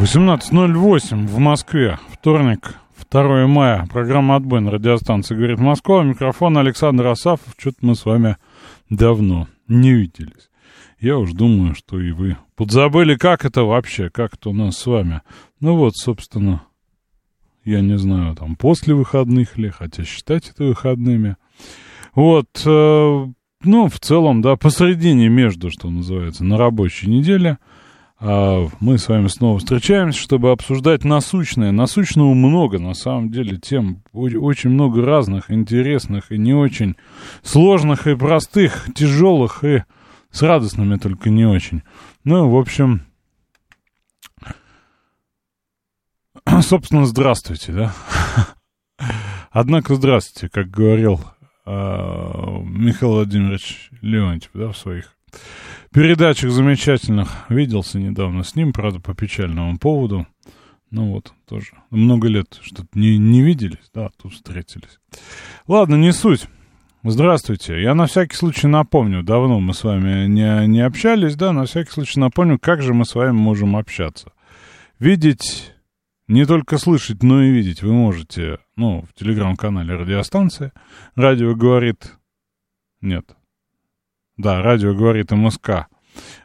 18.08 в Москве. Вторник, 2 мая. Программа «Отбой» на радиостанции «Говорит Москва». Микрофон Александр Асафов. Что-то мы с вами давно не виделись. Я уж думаю, что и вы подзабыли, как это вообще, как это у нас с вами. Ну вот, собственно, я не знаю, там, после выходных ли, хотя считать это выходными. Вот, э, ну, в целом, да, посередине между, что называется, на рабочей неделе мы с вами снова встречаемся, чтобы обсуждать насущное. Насущного много, на самом деле, тем очень много разных, интересных и не очень сложных и простых, тяжелых и с радостными только не очень. Ну, в общем, собственно, здравствуйте, да? Однако, здравствуйте, как говорил э, Михаил Владимирович Леонтьев, да, в своих передачах замечательных. Виделся недавно с ним, правда, по печальному поводу. Ну вот, тоже много лет что-то не, не виделись, да, тут встретились. Ладно, не суть. Здравствуйте. Я на всякий случай напомню, давно мы с вами не, не общались, да, на всякий случай напомню, как же мы с вами можем общаться. Видеть не только слышать, но и видеть вы можете, ну, в телеграм-канале радиостанции. Радио говорит... Нет. Да, радио говорит МСК.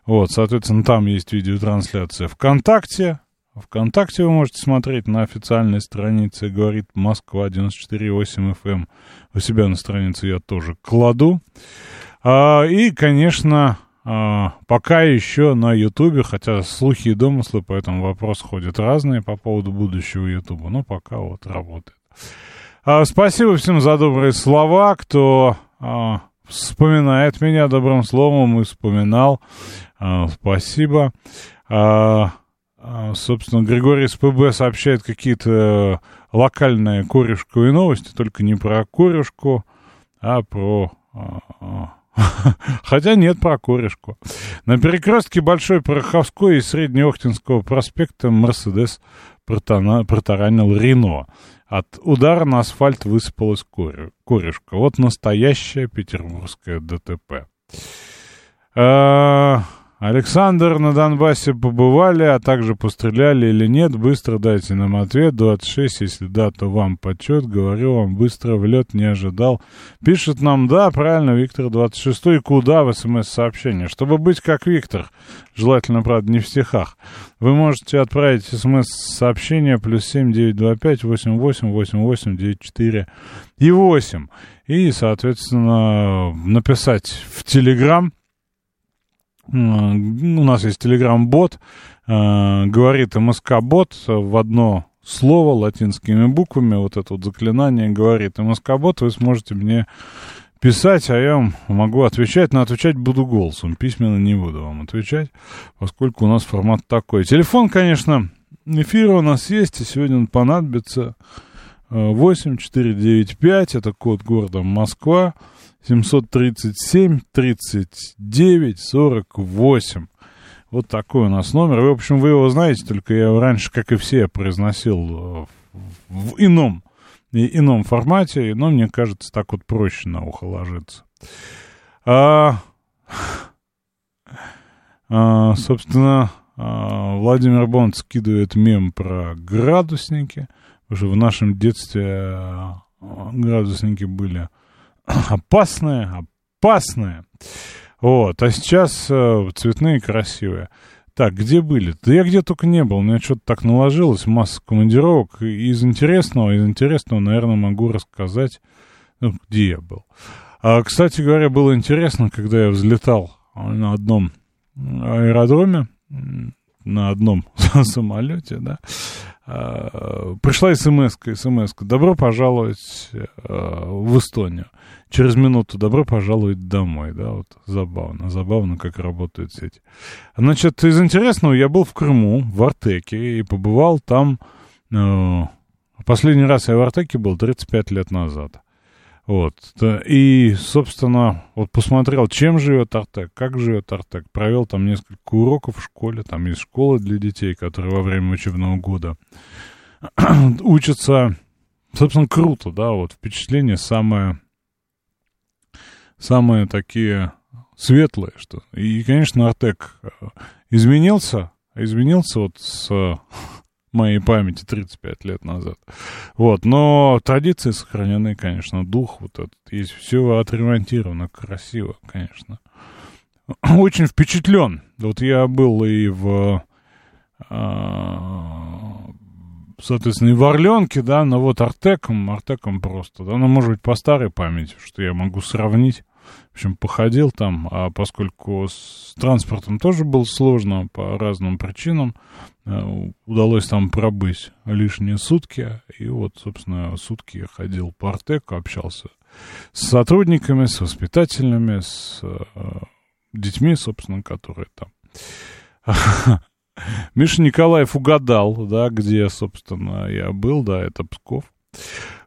Вот, соответственно, там есть видеотрансляция ВКонтакте. ВКонтакте вы можете смотреть на официальной странице «Говорит Москва 94.8 FM». Эм. У себя на странице я тоже кладу. А, и, конечно, а, пока еще на Ютубе, хотя слухи и домыслы по этому вопросу ходят разные по поводу будущего Ютуба, но пока вот работает. А, спасибо всем за добрые слова, кто а, вспоминает меня добрым словом и вспоминал. А, спасибо. А, а, собственно, Григорий из ПБ сообщает какие-то локальные корешковые новости, только не про корешку, а про... Хотя нет, про корешку. На перекрестке Большой Пороховской и Среднеохтинского проспекта Мерседес протаранил Рено. От удара на асфальт высыпалась корешка. Вот настоящее петербургское ДТП. Александр, на Донбассе побывали, а также постреляли или нет? Быстро дайте нам ответ. 26, если да, то вам почет. Говорю вам, быстро в лед не ожидал. Пишет нам, да, правильно, Виктор 26. И куда в смс-сообщение? Чтобы быть как Виктор. Желательно, правда, не в стихах. Вы можете отправить смс-сообщение плюс 7 925 88 88 94 и 8. И, соответственно, написать в Телеграм у нас есть телеграм-бот, э, говорит МСК-бот в одно слово латинскими буквами, вот это вот заклинание говорит МСК-бот, вы сможете мне писать, а я вам могу отвечать, но отвечать буду голосом, письменно не буду вам отвечать, поскольку у нас формат такой. Телефон, конечно, эфира у нас есть, и сегодня он понадобится. 8495, это код города Москва, 737 39 48. Вот такой у нас номер. В общем, вы его знаете, только я раньше, как и все, произносил э, в ином, ином формате, но мне кажется, так вот проще на ухо ложится. А, а, собственно, а, Владимир Бонд скидывает мем про градусники, потому что в нашем детстве а, градусники были опасное, опасное. Вот, а сейчас э, цветные, красивые. Так, где были? Да я где только не был. У меня что-то так наложилось, масса командировок. Из интересного, из интересного, наверное, могу рассказать, ну, где я был. А, кстати говоря, было интересно, когда я взлетал на одном аэродроме, на одном самолете, да, а, пришла смс смс добро пожаловать а, в Эстонию. Через минуту добро пожаловать домой, да, вот забавно, забавно, как работают сети. Значит, из интересного, я был в Крыму, в Артеке, и побывал там, э, последний раз я в Артеке был 35 лет назад. Вот. И, собственно, вот посмотрел, чем живет Артек, как живет Артек. Провел там несколько уроков в школе. Там есть школа для детей, которые во время учебного года учатся. Собственно, круто, да, вот впечатление самое, самые такие светлые, что. И, конечно, Артек э, изменился, изменился вот с моей памяти 35 лет назад. Вот, но традиции сохранены, конечно, дух вот этот. Есть все отремонтировано, красиво, конечно. Очень впечатлен. Вот я был и в, а, соответственно, и в Орленке, да, но вот Артеком, Артеком просто, да, ну, может быть, по старой памяти, что я могу сравнить. В общем, походил там, а поскольку с транспортом тоже было сложно по разным причинам, э, удалось там пробыть лишние сутки. И вот, собственно, сутки я ходил по Артеку, общался с сотрудниками, с воспитателями, с э, детьми, собственно, которые там. Миша Николаев угадал, да, где, собственно, я был, да, это Псков.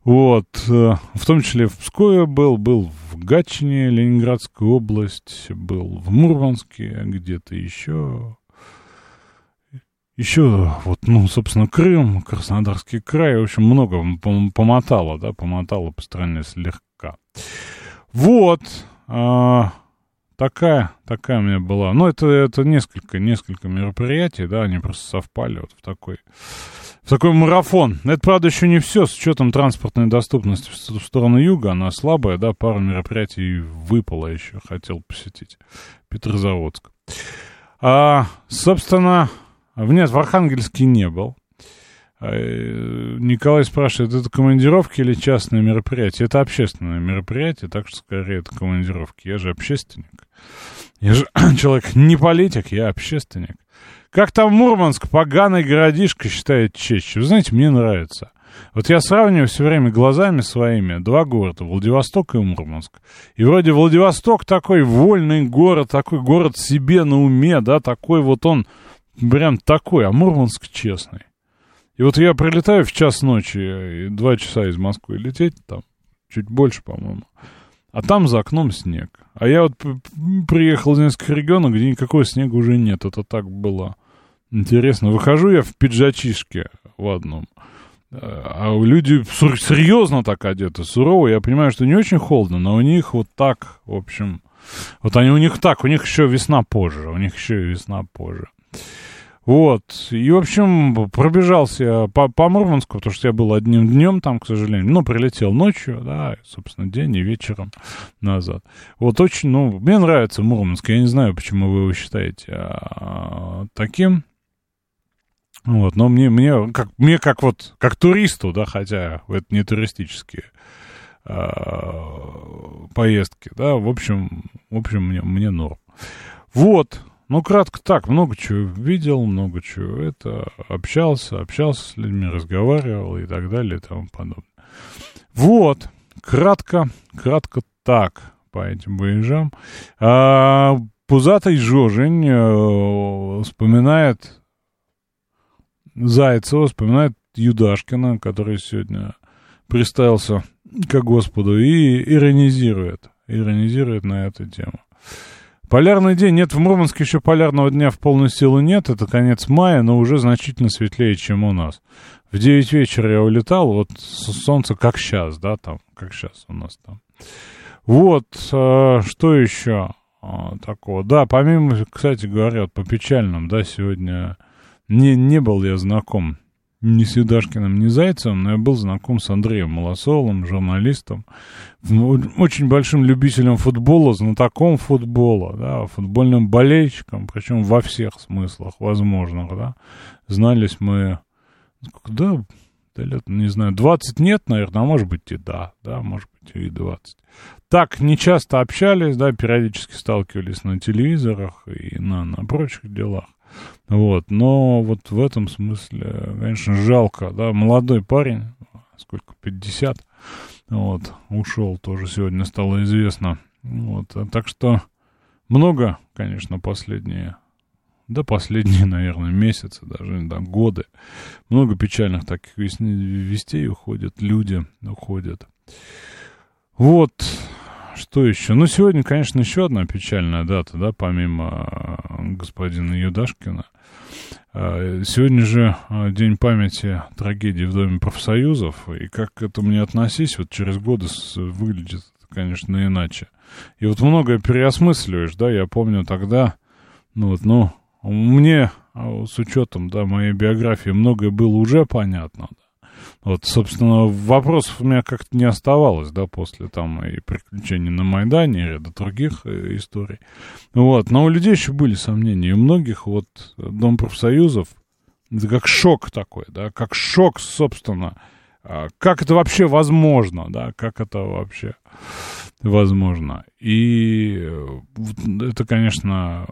Вот, э, в том числе в Пскове был, был в Гатчине, Ленинградская область, был в Мурманске, где-то еще. Еще, вот, ну, собственно, Крым, Краснодарский край, в общем, много помотало, да, помотало по стране слегка. Вот, а, такая, такая у меня была. Ну, это, это несколько, несколько мероприятий, да, они просто совпали вот в такой такой марафон. Это, правда, еще не все. С учетом транспортной доступности в сторону юга, она слабая, да, пару мероприятий выпало еще, хотел посетить. Петрозаводск. А, собственно, нет, в Архангельске не был. А, э, Николай спрашивает, это командировки или частные мероприятия? Это общественное мероприятие, так что скорее это командировки. Я же общественник. Я же человек не политик, я общественник. Как там Мурманск, поганый городишко, считает честь. Вы знаете, мне нравится. Вот я сравниваю все время глазами своими два города, Владивосток и Мурманск. И вроде Владивосток такой вольный город, такой город себе на уме, да, такой вот он прям такой, а Мурманск честный. И вот я прилетаю в час ночи, и два часа из Москвы лететь, там, чуть больше, по-моему. А там за окном снег. А я вот приехал из нескольких регионов, где никакого снега уже нет. Это так было интересно. Выхожу я в пиджачишке в одном. А люди серьезно так одеты, сурово. Я понимаю, что не очень холодно, но у них вот так, в общем... Вот они у них так, у них еще весна позже, у них еще и весна позже. Вот. И, в общем, пробежался по, по Мурманску, потому что я был одним днем там, к сожалению. Ну, прилетел ночью, да, собственно, день и вечером назад. Вот очень, ну, мне нравится Мурманск. Я не знаю, почему вы его считаете а, таким. Вот, но мне, мне, как, мне как вот, как туристу, да, хотя это не туристические а, поездки, да, в общем, в общем, мне, мне норм. Вот, ну, кратко так, много чего видел, много чего это, общался, общался с людьми, разговаривал и так далее и тому подобное. Вот, кратко, кратко так по этим выезжам. А, Пузатый Жожень э, вспоминает Зайцева, вспоминает Юдашкина, который сегодня представился к Господу, и иронизирует, иронизирует на эту тему. Полярный день. Нет, в Мурманске еще полярного дня в полную силу нет. Это конец мая, но уже значительно светлее, чем у нас. В 9 вечера я улетал, вот солнце как сейчас, да, там, как сейчас у нас там. Вот, э, что еще э, такого? Да, помимо, кстати говоря, по печальным, да, сегодня не, не был я знаком ни с Юдашкиным, ни Зайцевым, но я был знаком с Андреем Малосолом, журналистом, очень большим любителем футбола, знатоком футбола, да, футбольным болельщиком, причем во всех смыслах возможных, да. Знались мы, да, да лет, не знаю, 20 нет, наверное, а может быть и да, да, может быть и 20. Так, не часто общались, да, периодически сталкивались на телевизорах и на, на прочих делах. Вот, но вот в этом смысле, конечно, жалко, да, молодой парень, сколько, 50, вот, ушел, тоже сегодня стало известно. Вот, а так что много, конечно, последние, да, последние, наверное, месяцы, даже, да, годы. Много печальных таких вестей уходят, люди уходят. Вот, что еще? Ну, сегодня, конечно, еще одна печальная дата, да, помимо господина Юдашкина. А, сегодня же а, День памяти трагедии в Доме профсоюзов, и как к этому не относись, вот через годы выглядит, конечно, иначе. И вот многое переосмысливаешь, да, я помню тогда, ну вот, ну, мне а, с учетом, да, моей биографии многое было уже понятно, вот, собственно, вопросов у меня как-то не оставалось, да, после там и приключений на Майдане, и ряда других э, историй. Вот, но у людей еще были сомнения. И у многих вот Дом профсоюзов, это как шок такой, да, как шок, собственно, а, как это вообще возможно, да, как это вообще возможно. И э, это, конечно,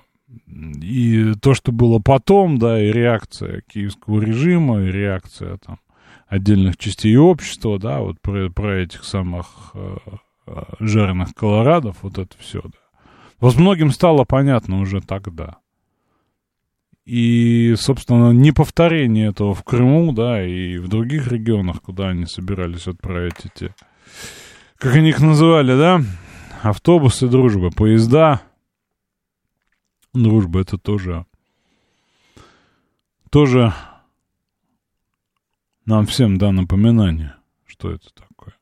и то, что было потом, да, и реакция киевского режима, и реакция там отдельных частей общества, да, вот про, про этих самых э, э, жареных колорадов, вот это все, да. Вот многим стало понятно уже тогда. И, собственно, не повторение этого в Крыму, да, и в других регионах, куда они собирались отправить эти, как они их называли, да, автобусы дружбы, поезда. Дружба это тоже, тоже нам всем, да, напоминание, что это такое.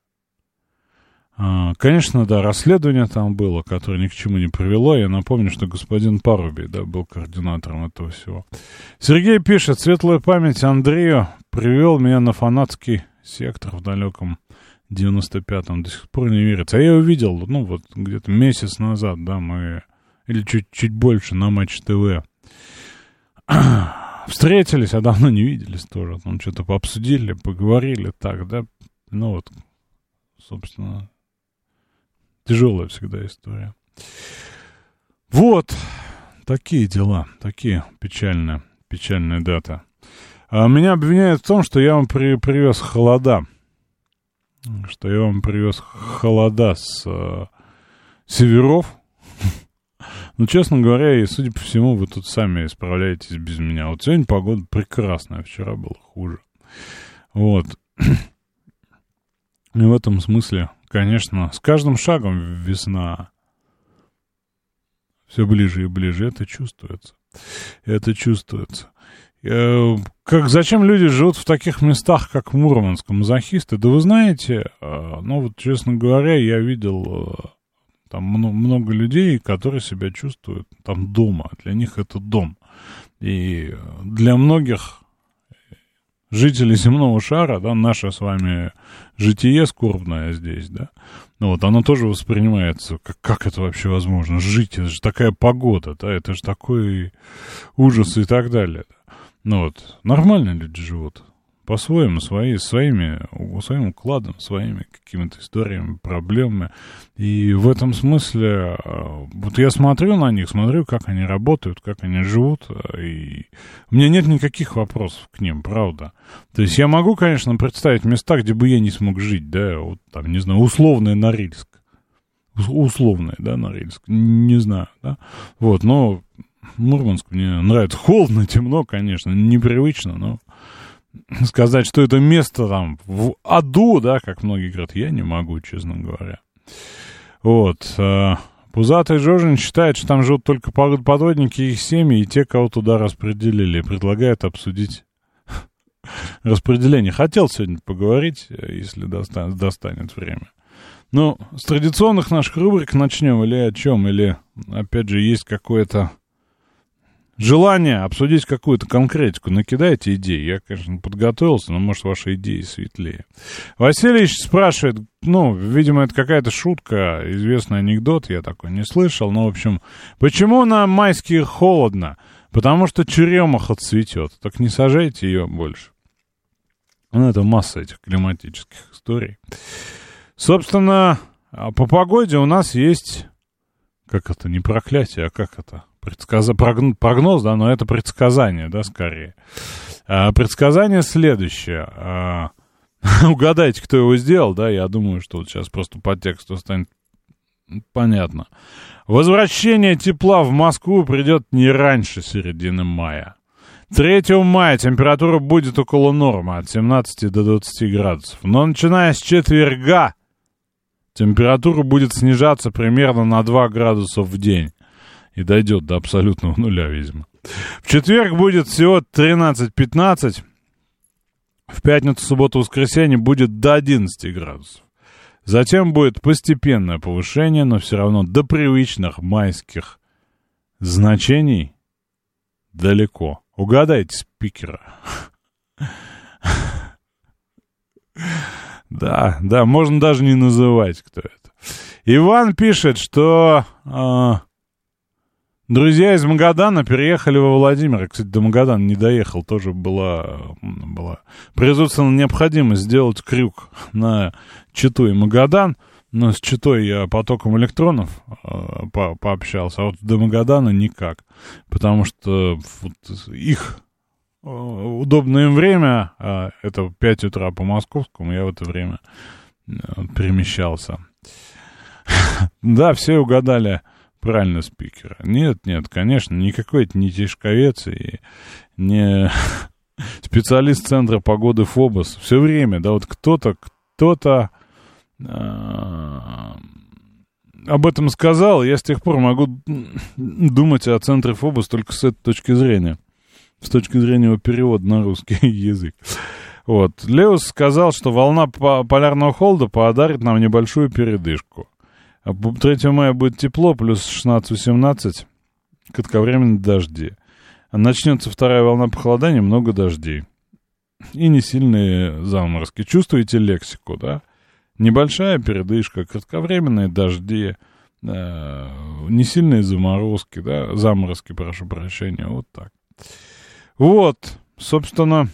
А, конечно, да, расследование там было, которое ни к чему не привело. Я напомню, что господин Парубий, да, был координатором этого всего. Сергей пишет, светлая память Андрею привел меня на фанатский сектор в далеком 95-м. До сих пор не верится. А я увидел, ну, вот где-то месяц назад, да, мы... Или чуть-чуть больше на Матч ТВ встретились, а давно не виделись тоже. Там что-то пообсудили, поговорили так, да. Ну вот, собственно, тяжелая всегда история. Вот, такие дела, такие печальные, печальные даты. А меня обвиняют в том, что я вам при, привез холода. Что я вам привез холода с э, северов, ну, честно говоря, и судя по всему, вы тут сами справляетесь без меня. Вот сегодня погода прекрасная, вчера было хуже. Вот. И в этом смысле, конечно, с каждым шагом весна все ближе и ближе. Это чувствуется. Это чувствуется. Э, как, зачем люди живут в таких местах, как Мурманск, мазохисты? Да вы знаете, э, ну вот, честно говоря, я видел э, там много людей, которые себя чувствуют там дома. Для них это дом. И для многих жителей земного шара, да, наше с вами житие скорбное здесь, да, ну вот, оно тоже воспринимается, как, как это вообще возможно, жить, это же такая погода, да, это же такой ужас и так далее. Ну вот, нормально люди живут, по-своему, свои, своими, своим укладом, своими какими-то историями, проблемами. И в этом смысле, э, вот я смотрю на них, смотрю, как они работают, как они живут, э, и у меня нет никаких вопросов к ним, правда. То есть я могу, конечно, представить места, где бы я не смог жить, да, вот там, не знаю, условный Норильск. Условный, да, Норильск, не знаю, да. Вот, но Мурманск мне нравится. Холодно, темно, конечно, непривычно, но сказать, что это место там в аду, да, как многие говорят, я не могу, честно говоря. Вот. Э, Пузатый Жожин считает, что там живут только подводники и их семьи и те, кого туда распределили. Предлагает обсудить распределение. Хотел сегодня поговорить, если достанет, достанет время. Ну, с традиционных наших рубрик начнем или о чем? Или, опять же, есть какое-то желание обсудить какую-то конкретику, накидайте идеи. Я, конечно, подготовился, но, может, ваши идеи светлее. Василий спрашивает, ну, видимо, это какая-то шутка, известный анекдот, я такой не слышал, но, в общем, почему на майские холодно? Потому что черемаха цветет. Так не сажайте ее больше. Ну, это масса этих климатических историй. Собственно, а по погоде у нас есть... Как это? Не проклятие, а как это? Предсказ... прогноз, да, но это предсказание, да, скорее. А, предсказание следующее. А, угадайте, кто его сделал, да, я думаю, что вот сейчас просто по тексту станет понятно. Возвращение тепла в Москву придет не раньше середины мая. 3 мая температура будет около нормы, от 17 до 20 градусов. Но начиная с четверга температура будет снижаться примерно на 2 градуса в день. И дойдет до абсолютного нуля, видимо. В четверг будет всего 13-15. В пятницу, субботу, воскресенье будет до 11 градусов. Затем будет постепенное повышение, но все равно до привычных майских значений далеко. Угадайте спикера. Да, да, можно даже не называть, кто это. Иван пишет, что э, друзья из Магадана переехали во Владимир. Кстати, до Магадана не доехал, тоже была, была производственная необходимость сделать крюк на Читу и Магадан. Но с Читой я потоком электронов э, по пообщался, а вот до Магадана никак. Потому что вот их э, удобное время, а это 5 утра по московскому, я в это время э, перемещался. Да, все угадали правильно спикера. Нет, нет, конечно, никакой это не Тишковец и не специалист Центра погоды ФОБОС. Все время, да, вот кто-то, кто-то а, об этом сказал, я с тех пор могу думать о центре Фобос только с этой точки зрения. С точки зрения его перевода на русский язык. Вот. Леус сказал, что волна полярного холода подарит нам небольшую передышку. 3 а мая будет тепло, плюс 16-18, кратковременные дожди. Начнется вторая волна похолодания, много дождей. И не сильные заморозки. Чувствуете лексику, да? Небольшая передышка, кратковременные дожди, э, не сильные заморозки, да, заморозки, прошу прощения, вот так. Вот, собственно,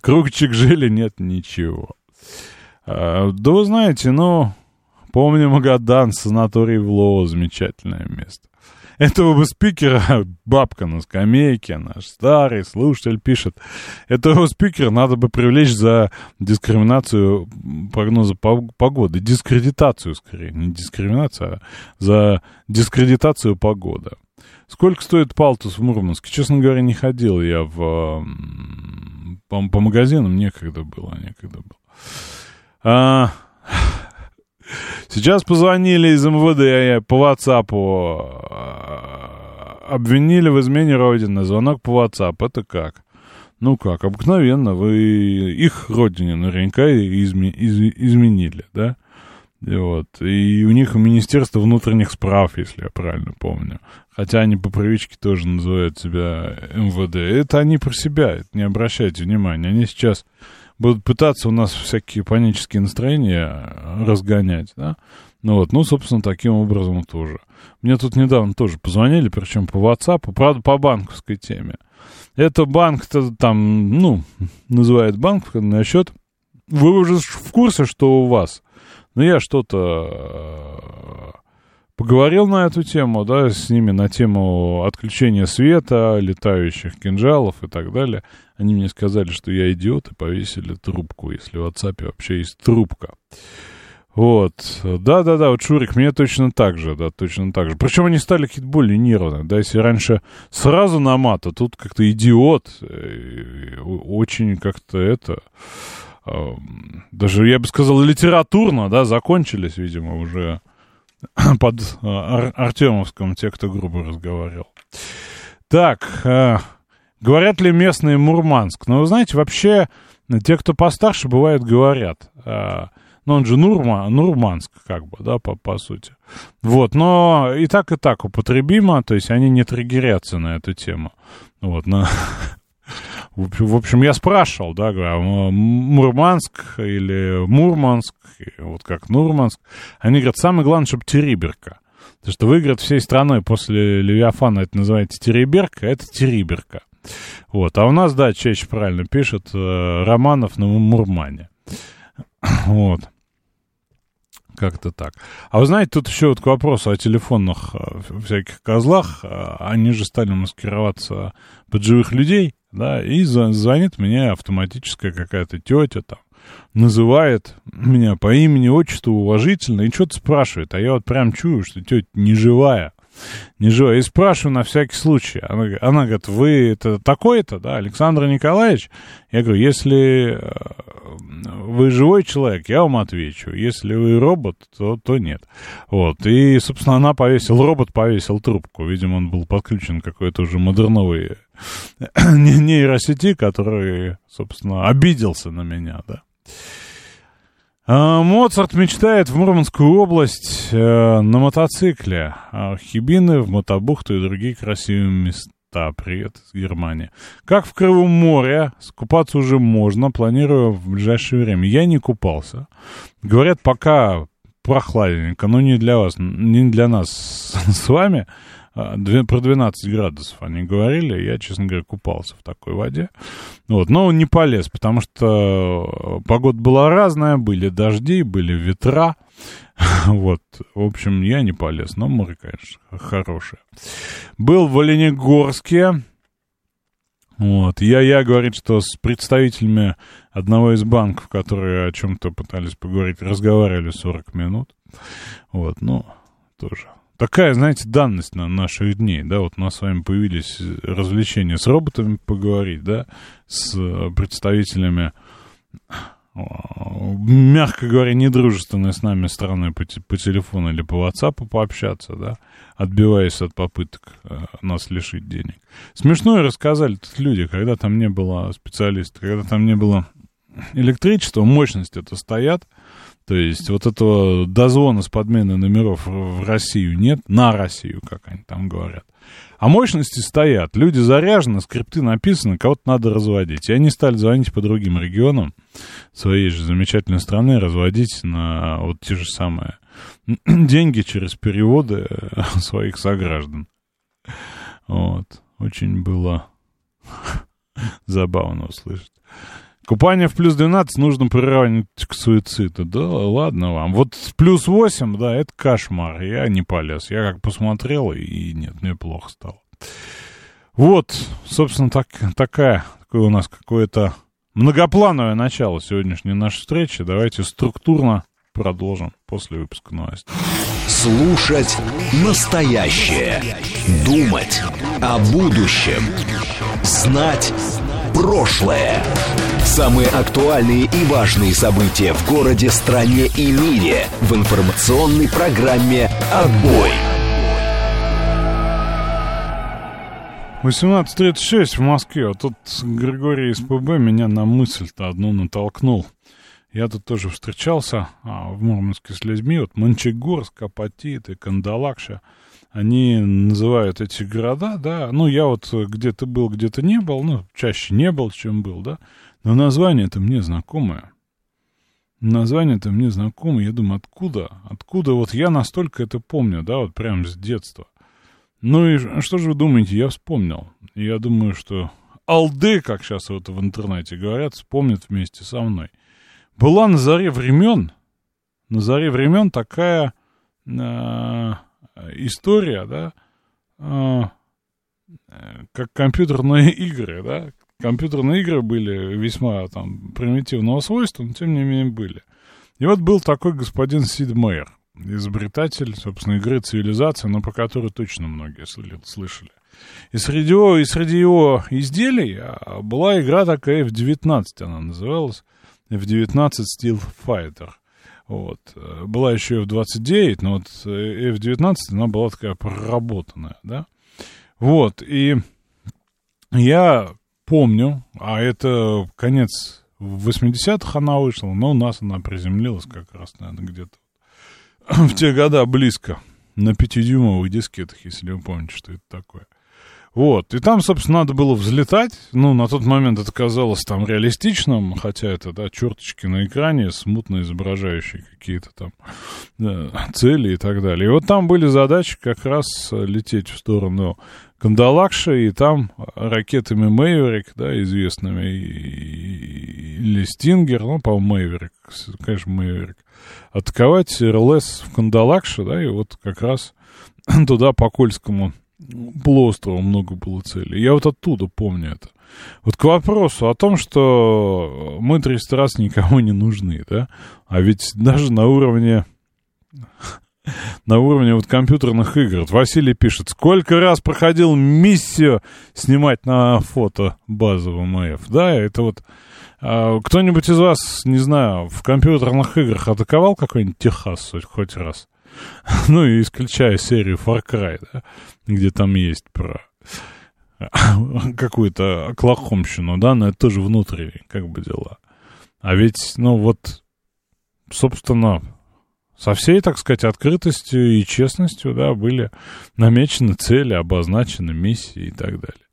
кругчик жили, нет ничего. А, да вы знаете, ну, помню Магадан, санаторий Влово, замечательное место этого бы спикера, бабка на скамейке, наш старый слушатель пишет, этого спикера надо бы привлечь за дискриминацию прогноза погоды, дискредитацию скорее, не дискриминацию, а за дискредитацию погоды. Сколько стоит палтус в Мурманске? Честно говоря, не ходил я в, по, по магазинам, некогда было, некогда было. А, Сейчас позвонили из МВД по WhatsApp, э, обвинили в измене Родины. Звонок по WhatsApp. Это как? Ну как, обыкновенно, вы их родине наверняка изме, из, изменили, да? И вот. И у них Министерство внутренних справ, если я правильно помню. Хотя они по привычке тоже называют себя МВД. Это они про себя, не обращайте внимания. Они сейчас будут пытаться у нас всякие панические настроения разгонять, да. Ну вот, ну, собственно, таким образом тоже. Мне тут недавно тоже позвонили, причем по WhatsApp, правда, по банковской теме. Это банк-то там, ну, называет банк на счет. Вы уже в курсе, что у вас? Ну, я что-то поговорил на эту тему, да, с ними на тему отключения света, летающих кинжалов и так далее. Они мне сказали, что я идиот, и повесили трубку, если в WhatsApp вообще есть трубка. Вот. Да-да-да, вот Шурик, мне точно так же, да, точно так же. Причем они стали какие-то более нервные, да, если раньше сразу на мат, а тут как-то идиот, э, очень как-то это, даже, я бы сказал, литературно, да, закончились, видимо, уже под Ар Артемовском, те, кто грубо разговаривал. Так, э, говорят ли местные Мурманск? Ну, вы знаете, вообще, те, кто постарше, бывает, говорят. Ну, он же Нурма, Нурманск, как бы, да, по, по сути. Вот, но и так, и так употребимо, то есть они не триггерятся на эту тему. Вот, на, В общем, я спрашивал, да, говорю, а Мурманск или Мурманск, вот как Нурманск. Они говорят, самое главное, чтобы Териберка. Потому что вы, говорят, всей страной после Левиафана это называете Териберка, это Териберка. Вот, а у нас, да, чаще правильно пишет э, Романов на Мурмане. Вот. Как-то так. А вы знаете, тут еще вот к вопросу о телефонных э, всяких козлах. Э, они же стали маскироваться под живых людей, да, и звонит мне автоматическая какая-то тетя там, называет меня по имени, отчеству уважительно и что-то спрашивает. А я вот прям чую, что тетя не живая не живая. И спрашиваю на всякий случай. Она, она говорит, вы это такой-то, да, Александр Николаевич? Я говорю, если э, вы живой человек, я вам отвечу. Если вы робот, то, то нет. Вот. И, собственно, она повесила, робот повесил трубку. Видимо, он был подключен к какой-то уже модерновой нейросети, который, собственно, обиделся на меня, да. А, Моцарт мечтает в Мурманскую область э, на мотоцикле. А Хибины, в Мотобухту и другие красивые места. Привет из Германии. Как в Крымом море, скупаться уже можно, планирую в ближайшее время. Я не купался. Говорят, пока прохладненько, но не для вас, не для нас с вами. А, про 12 градусов они говорили, я, честно говоря, купался в такой воде. Вот, но не полез, потому что погода была разная, были дожди, были ветра. Вот, в общем, я не полез, но море, конечно, хорошее. Был в Оленегорске, вот. Я-я говорит, что с представителями одного из банков, которые о чем-то пытались поговорить, разговаривали 40 минут. Вот, ну, тоже такая, знаете, данность на наших дней, да, вот у нас с вами появились развлечения с роботами поговорить, да, с представителями, мягко говоря, недружественной с нами страны по, по телефону или по WhatsApp пообщаться, да, отбиваясь от попыток э, нас лишить денег. Смешно и рассказали тут люди, когда там не было специалистов, когда там не было электричества, мощности это стоят, то есть вот этого дозвона с подмены номеров в Россию нет, на Россию, как они там говорят. А мощности стоят, люди заряжены, скрипты написаны, кого-то надо разводить. И они стали звонить по другим регионам своей же замечательной страны, разводить на вот те же самые деньги через переводы своих сограждан. Вот. Очень было забавно услышать. Купание в плюс 12 нужно приравнивать к суициду. Да ладно вам. Вот плюс 8, да, это кошмар. Я не полез. Я как посмотрел, и нет, мне плохо стало. Вот, собственно, так, такая, такое у нас какое-то многоплановое начало сегодняшней нашей встречи. Давайте структурно продолжим после выпуска новостей. Слушать настоящее. Думать о будущем. Знать прошлое. Самые актуальные и важные события в городе, стране и мире в информационной программе «Отбой». 18.36 в Москве. Вот тут Григорий из ПБ меня на мысль-то одну натолкнул. Я тут тоже встречался а, в Мурманске с людьми. Вот Мончегорск, Апатит и Кандалакша – они называют эти города, да, ну, я вот где-то был, где-то не был, ну, чаще не был, чем был, да, но название-то мне знакомое. Название-то мне знакомое, я думаю, откуда? Откуда вот я настолько это помню, да, вот прям с детства. Ну и что же вы думаете, я вспомнил. Я думаю, что Алды, как сейчас вот в интернете говорят, вспомнит вместе со мной. Была на заре времен, на заре времен такая... Э, история, да, а, как компьютерные игры, да, компьютерные игры были весьма там примитивного свойства, но тем не менее были. И вот был такой господин Сид Мейер, изобретатель, собственно, игры «Цивилизация», но по которой точно многие слышали. И среди, его, и среди его изделий а, была игра такая F-19, она называлась, F-19 Steel Fighter – вот. Была еще F-29, но вот F-19, она была такая проработанная, да. Вот, и я помню, а это конец 80-х она вышла, но у нас она приземлилась как раз, наверное, где-то в те года близко, на 5-дюймовых дискетах, если вы помните, что это такое. Вот, и там, собственно, надо было взлетать. Ну, на тот момент это казалось там реалистичным, хотя это, да, черточки на экране, смутно изображающие какие-то там да, цели и так далее. И вот там были задачи как раз лететь в сторону Кандалакши, и там ракетами Мэйверик, да, известными, или Стингер, ну, по-моему, Мэйверик, конечно, Мэйверик, атаковать РЛС в Кандалакше, да, и вот как раз туда по Кольскому полуострову много было целей. Я вот оттуда помню это. Вот к вопросу о том, что мы 300 раз никому не нужны, да? А ведь даже на уровне на уровне вот компьютерных игр. Вот Василий пишет, сколько раз проходил миссию снимать на фото базового МФ. Да, это вот а, кто-нибудь из вас, не знаю, в компьютерных играх атаковал какой-нибудь Техас хоть раз? Ну, и исключая серию Far Cry, да, где там есть про какую-то оклахомщину, да, но это тоже внутренние, как бы дела. А ведь, ну вот, собственно, со всей, так сказать, открытостью и честностью, да, были намечены цели, обозначены миссии и так далее.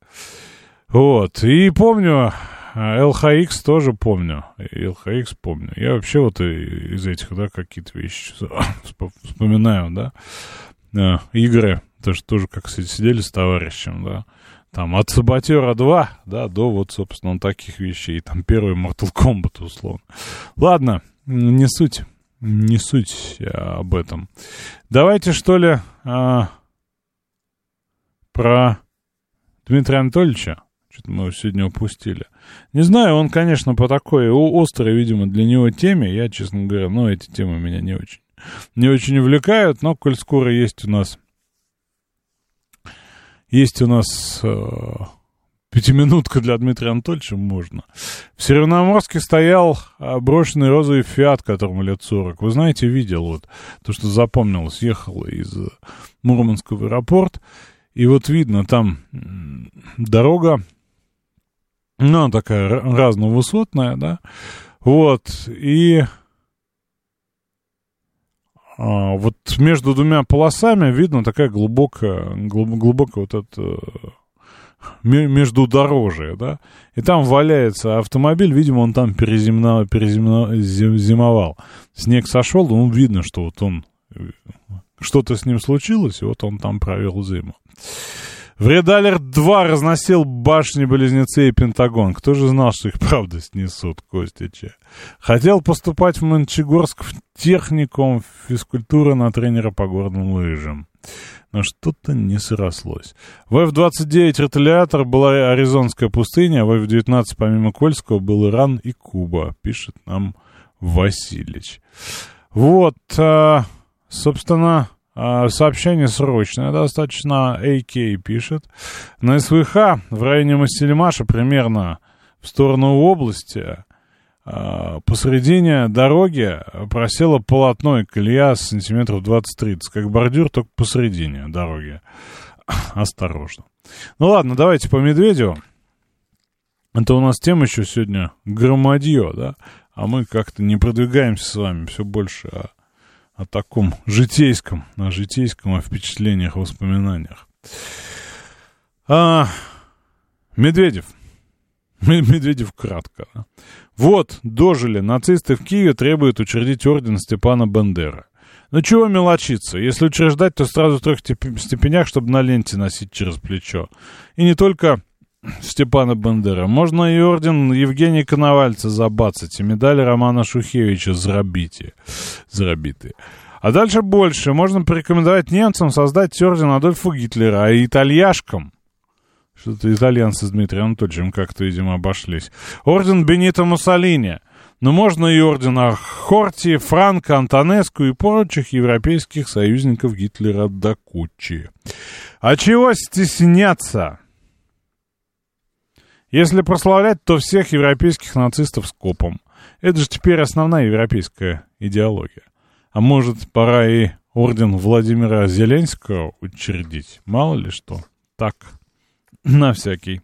Вот, и помню, LHX тоже помню, LHX помню. Я вообще вот из этих, да, какие-то вещи вспоминаю, да, э, игры, тоже, тоже как сидели с товарищем, да, там от Саботера 2, да, до вот, собственно, таких вещей, там первый Mortal Kombat, условно. Ладно, не суть не суть а, об этом. Давайте, что ли, а, про Дмитрия Анатольевича. Что-то мы его сегодня упустили. Не знаю, он, конечно, по такой острой, видимо, для него теме. Я, честно говоря, ну, эти темы меня не очень, не очень увлекают. Но, коль скоро есть у нас... Есть у нас э, Пятиминутка для Дмитрия Анатольевича можно. В Северноморске стоял а, брошенный розовый фиат, которому лет 40. Вы знаете, видел вот то, что запомнилось. Ехал из Мурманска в аэропорт. И вот видно, там дорога, ну, такая разновысотная, да. Вот, и а, вот между двумя полосами видно такая глубокая, глуб, глубокая вот эта между дорожия, да, и там валяется автомобиль, видимо, он там перезимно, перезимно. Снег сошел, ну, видно, что вот он, что-то с ним случилось, и вот он там провел зиму. Вредалер 2 разносил башни-близнецы и Пентагон. Кто же знал, что их правда снесут, Костича? Хотел поступать в Мончегорск в техникум физкультуры на тренера по горным лыжам но что-то не срослось. В F-29 реталиатор была Аризонская пустыня, а в F-19 помимо Кольского был Иран и Куба, пишет нам Васильевич. Вот, а, собственно, сообщение срочное достаточно. AK пишет. На СВХ в районе Мастельмаша примерно в сторону области а, посредине дороги просело полотно и колея сантиметров 20-30, как бордюр, только посредине дороги. Осторожно. Ну ладно, давайте по Медведю. Это у нас тема еще сегодня громадье, да? А мы как-то не продвигаемся с вами все больше о, о таком житейском, о житейском, о впечатлениях, воспоминаниях. А, Медведев. Медведев кратко. Да? Вот, дожили. Нацисты в Киеве требуют учредить орден Степана Бандера. Ну чего мелочиться? Если учреждать, то сразу в трех степенях, чтобы на ленте носить через плечо. И не только Степана Бандера. Можно и орден Евгения Коновальца забацать, и медали Романа Шухевича зарабите. Зарабитые. А дальше больше. Можно порекомендовать немцам создать орден Адольфа Гитлера, а итальяшкам что-то итальянцы с Дмитрием Анатольевичем как-то, видимо, обошлись. Орден Бенито Муссолини. Но можно и ордена Хорти, Франко, Антонеску и прочих европейских союзников Гитлера до кучи. А чего стесняться? Если прославлять, то всех европейских нацистов скопом. Это же теперь основная европейская идеология. А может, пора и орден Владимира Зеленского учредить? Мало ли что. Так. На всякий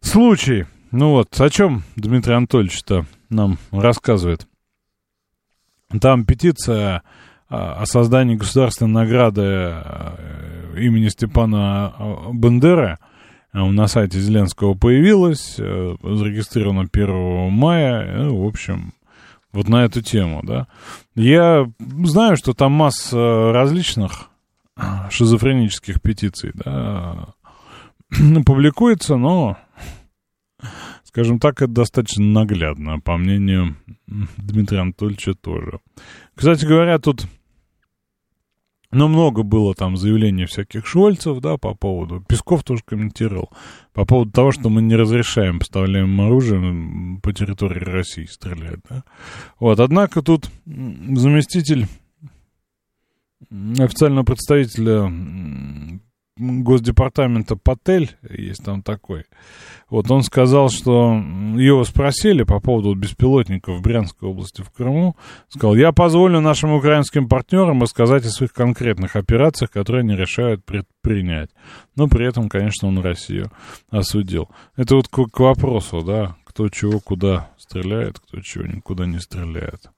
случай. Ну вот, о чем Дмитрий Анатольевич-то нам рассказывает? Там петиция о создании государственной награды э, имени Степана Бандеры на сайте Зеленского появилась, зарегистрирована 1 мая, ну, в общем, вот на эту тему, да. Я знаю, что там масса различных шизофренических петиций, да, публикуется, но, скажем так, это достаточно наглядно, по мнению Дмитрия Анатольевича тоже. Кстати говоря, тут но много было там заявлений всяких Шольцев, да, по поводу... Песков тоже комментировал. По поводу того, что мы не разрешаем, поставляем оружие по территории России стрелять, да. Вот, однако тут заместитель официального представителя Госдепартамента Патель, есть там такой, вот он сказал, что его спросили по поводу беспилотников в Брянской области в Крыму, сказал, я позволю нашим украинским партнерам рассказать о своих конкретных операциях, которые они решают предпринять. Но при этом, конечно, он Россию осудил. Это вот к, к вопросу, да, кто чего куда стреляет, кто чего никуда не стреляет.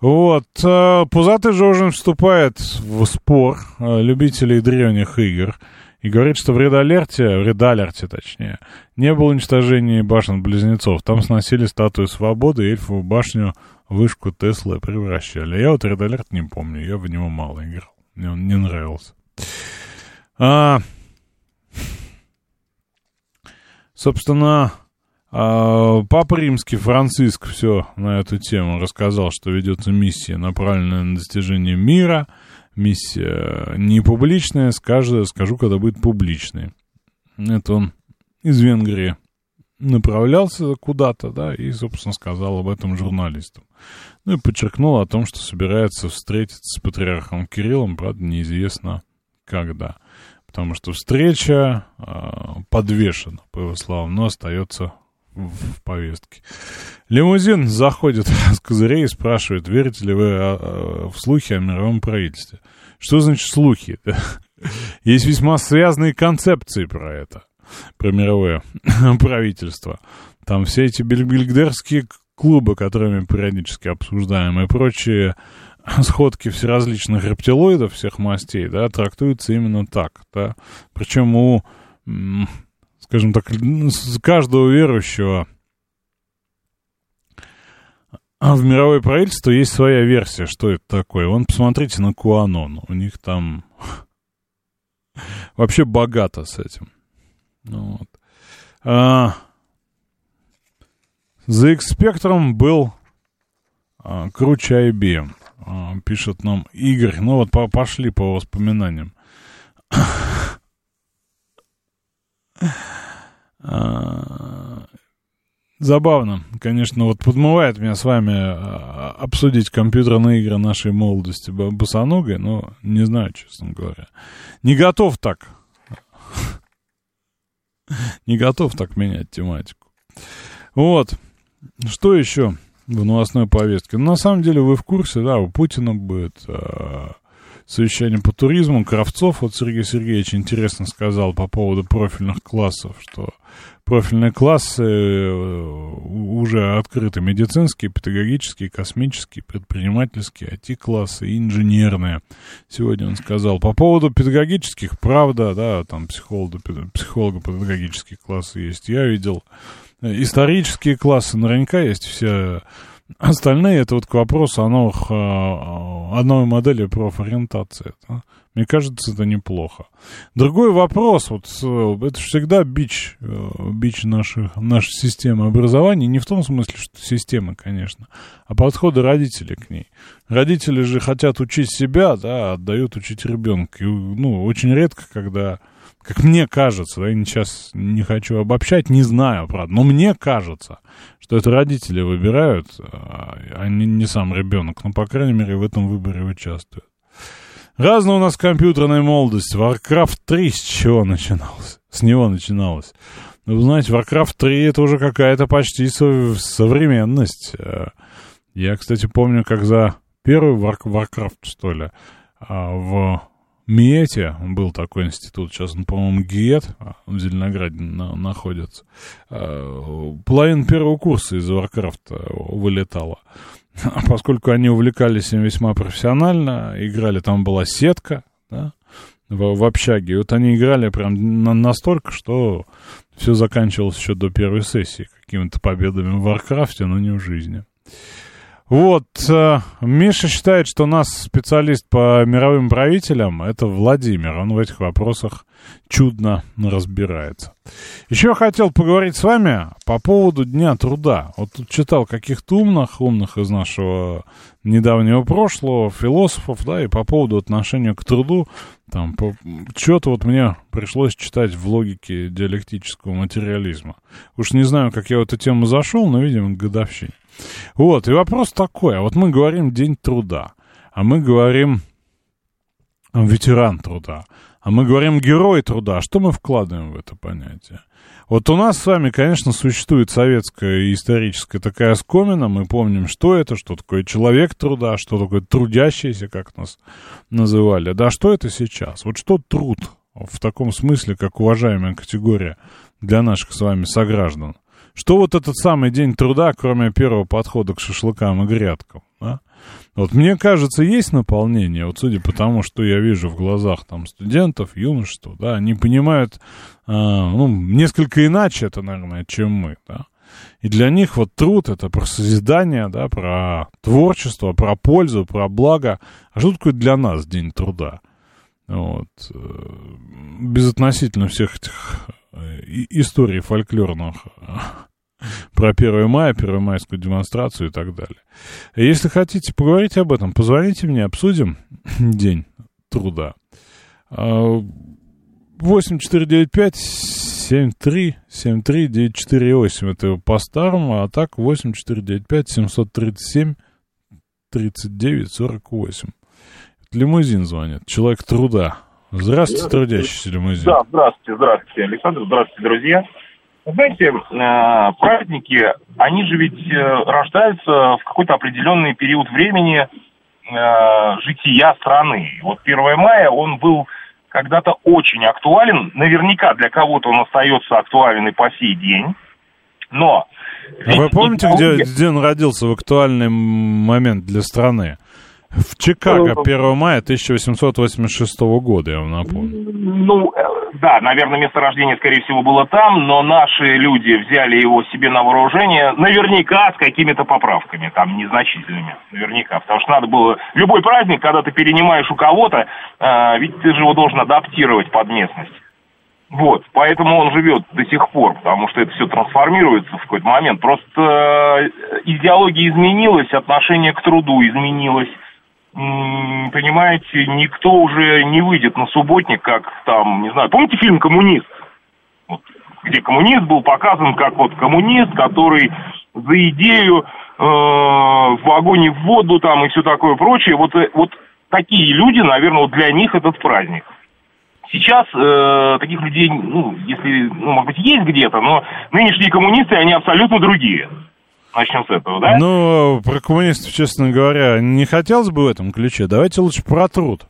Вот. Э, Пузатый Жожин вступает в спор э, любителей древних игр и говорит, что в Редалерте, в Редалерте точнее, не было уничтожения башен-близнецов. Там сносили статую свободы эльфовую башню вышку Теслы превращали. Я вот Редалерт не помню, я в него мало играл. Мне он не нравился. А, собственно, Папа Римский Франциск все на эту тему рассказал, что ведется миссия, направленная на достижение мира. Миссия не публичная, скажу, скажу, когда будет публичной. Это он из Венгрии направлялся куда-то, да, и, собственно, сказал об этом журналистам. Ну и подчеркнул о том, что собирается встретиться с патриархом Кириллом, правда, неизвестно когда. Потому что встреча э, подвешена, по его словам, но остается в повестке. Лимузин заходит с козырей и спрашивает, верите ли вы а, а, в слухи о мировом правительстве. Что значит слухи? Есть весьма связанные концепции про это, про мировое правительство. Там все эти бельгдерские клубы, которые мы периодически обсуждаем, и прочие сходки всеразличных рептилоидов всех мастей, да, трактуются именно так, да. Причем у скажем так, каждого верующего а в мировое правительство есть своя версия, что это такое. Вон, посмотрите на Куанон. У них там вообще богато с этим. Ну, вот. а, за X-спектром был а, круче IBM, а, пишет нам Игорь. Ну вот по пошли по воспоминаниям. А, забавно, конечно, вот подмывает меня с вами а, обсудить компьютерные игры нашей молодости босоногой, но не знаю, честно говоря. Не готов так. Не готов так менять тематику. Вот. Что еще в новостной повестке? Ну, на самом деле, вы в курсе, да, у Путина будет а, совещание по туризму. Кравцов, вот Сергей Сергеевич интересно сказал по поводу профильных классов, что профильные классы э, уже открыты. Медицинские, педагогические, космические, предпринимательские, IT-классы инженерные. Сегодня он сказал. По поводу педагогических, правда, да, там психолого-педагогические классы есть. Я видел исторические классы, наверняка есть все Остальные, это вот к вопросу о новых, о новой модели профориентации. Да? Мне кажется, это неплохо. Другой вопрос, вот это всегда бич, э, бич нашей, нашей системы образования, не в том смысле, что системы, конечно, а подходы родителей к ней. Родители же хотят учить себя, да, отдают учить ребенка. И, ну, очень редко, когда как мне кажется, я сейчас не хочу обобщать, не знаю, правда, но мне кажется, что это родители выбирают, а не, не сам ребенок, но, по крайней мере, в этом выборе участвуют. Разная у нас компьютерная молодость. Warcraft 3 с чего начиналось? С него начиналось. Ну, вы знаете, Warcraft 3 это уже какая-то почти современность. Я, кстати, помню, как за первый Warcraft, что ли, а, в МИЭТе был такой институт, сейчас он, по-моему, ГИЭТ в Зеленограде на, находится. Э, половина первого курса из Варкрафта вылетала. А поскольку они увлекались им весьма профессионально, играли, там была сетка, да, в, в общаге. И вот они играли прям на, настолько, что все заканчивалось еще до первой сессии какими-то победами в Варкрафте, но не в жизни. Вот, э, Миша считает, что у нас специалист по мировым правителям — это Владимир. Он в этих вопросах чудно разбирается. Еще хотел поговорить с вами по поводу Дня труда. Вот тут читал каких-то умных, умных из нашего недавнего прошлого, философов, да, и по поводу отношения к труду, там, по, что-то вот мне пришлось читать в логике диалектического материализма. Уж не знаю, как я в эту тему зашел, но, видимо, к годовщине. Вот, и вопрос такой, а вот мы говорим День труда, а мы говорим ветеран труда, а мы говорим герой труда. А что мы вкладываем в это понятие? Вот у нас с вами, конечно, существует советская и историческая такая скомина. Мы помним, что это, что такое человек труда, что такое трудящийся, как нас называли. Да что это сейчас? Вот что труд в таком смысле, как уважаемая категория для наших с вами сограждан? Что вот этот самый день труда, кроме первого подхода к шашлыкам и грядкам? Да? Вот мне кажется, есть наполнение, вот судя по тому, что я вижу в глазах там студентов, юношества, да, они понимают, а, ну, несколько иначе это, наверное, чем мы, да. И для них вот труд это про созидание, да, про творчество, про пользу, про благо. А что такое для нас день труда? Вот. Э, безотносительно всех этих э, историй фольклорных про 1 мая, первомайскую демонстрацию и так далее. Если хотите поговорить об этом, позвоните мне, обсудим день труда. 8495 73 73 948 это по-старому, а так 8495 737 39 48. Лимузин звонит, человек труда. Здравствуйте, трудящийся лимузин. Да, здравствуйте, здравствуйте, Александр, здравствуйте, друзья. Знаете, э, праздники, они же ведь э, рождаются в какой-то определенный период времени э, жития страны. Вот 1 мая он был когда-то очень актуален. Наверняка для кого-то он остается актуален и по сей день. Но... А вы помните, где, где он родился в актуальный момент для страны? В Чикаго 1 мая 1886 года, я вам напомню. Ну, да, наверное, место рождения, скорее всего, было там, но наши люди взяли его себе на вооружение, наверняка с какими-то поправками, там, незначительными, наверняка. Потому что надо было... Любой праздник, когда ты перенимаешь у кого-то, э, ведь ты же его должен адаптировать под местность. Вот, поэтому он живет до сих пор, потому что это все трансформируется в какой-то момент. Просто э, идеология изменилась, отношение к труду изменилось понимаете, никто уже не выйдет на субботник, как там, не знаю, помните фильм «Коммунист»? Вот, где коммунист был показан как вот коммунист, который за идею э, в огонь и в воду там и все такое прочее. Вот, э, вот такие люди, наверное, вот для них этот праздник. Сейчас э, таких людей, ну, если, ну, может быть, есть где-то, но нынешние коммунисты, они абсолютно другие. Начнем с этого, да? Ну, про коммунистов, честно говоря, не хотелось бы в этом ключе. Давайте лучше про труд.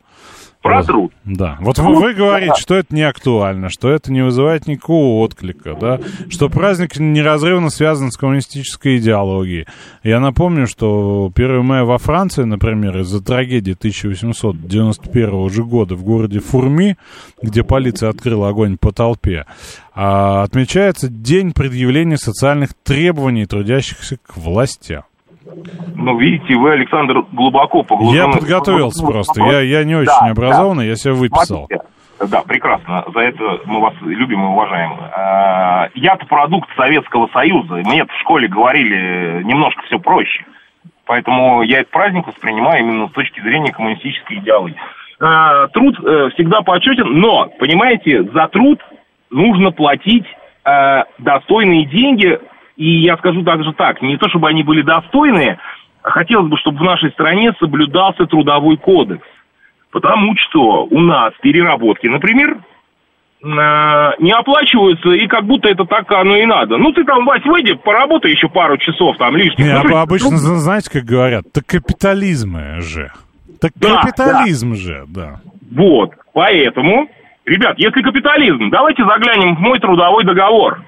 Про труд. Да. Вот вы, вы говорите, что это не актуально, что это не вызывает никакого отклика, да, что праздник неразрывно связан с коммунистической идеологией. Я напомню, что 1 мая во Франции, например, из-за трагедии 1891 же года в городе Фурми, где полиция открыла огонь по толпе, а, отмечается День предъявления социальных требований трудящихся к властям. Ну, видите, вы, Александр, глубоко погружены... Я подготовился просто, я, я не очень да, образованный, да. я себя выписал. Смотрите. Да, прекрасно. За это мы вас любим и уважаем. А, я-то продукт Советского Союза. Мне в школе говорили немножко все проще. Поэтому я этот праздник воспринимаю именно с точки зрения коммунистической идеологии. А, труд э, всегда почетен, но, понимаете, за труд нужно платить э, достойные деньги и я скажу также так, не то чтобы они были достойные, а хотелось бы, чтобы в нашей стране соблюдался трудовой кодекс. Потому что у нас переработки, например, не оплачиваются, и как будто это так оно и надо. Ну, ты там, Вась, выйди, поработай еще пару часов там лишних. Не, ну, обычно, ну, знаете, как говорят, так капитализм же. Так да, капитализм да. же, да. Вот. Поэтому, ребят, если капитализм, давайте заглянем в мой трудовой договор.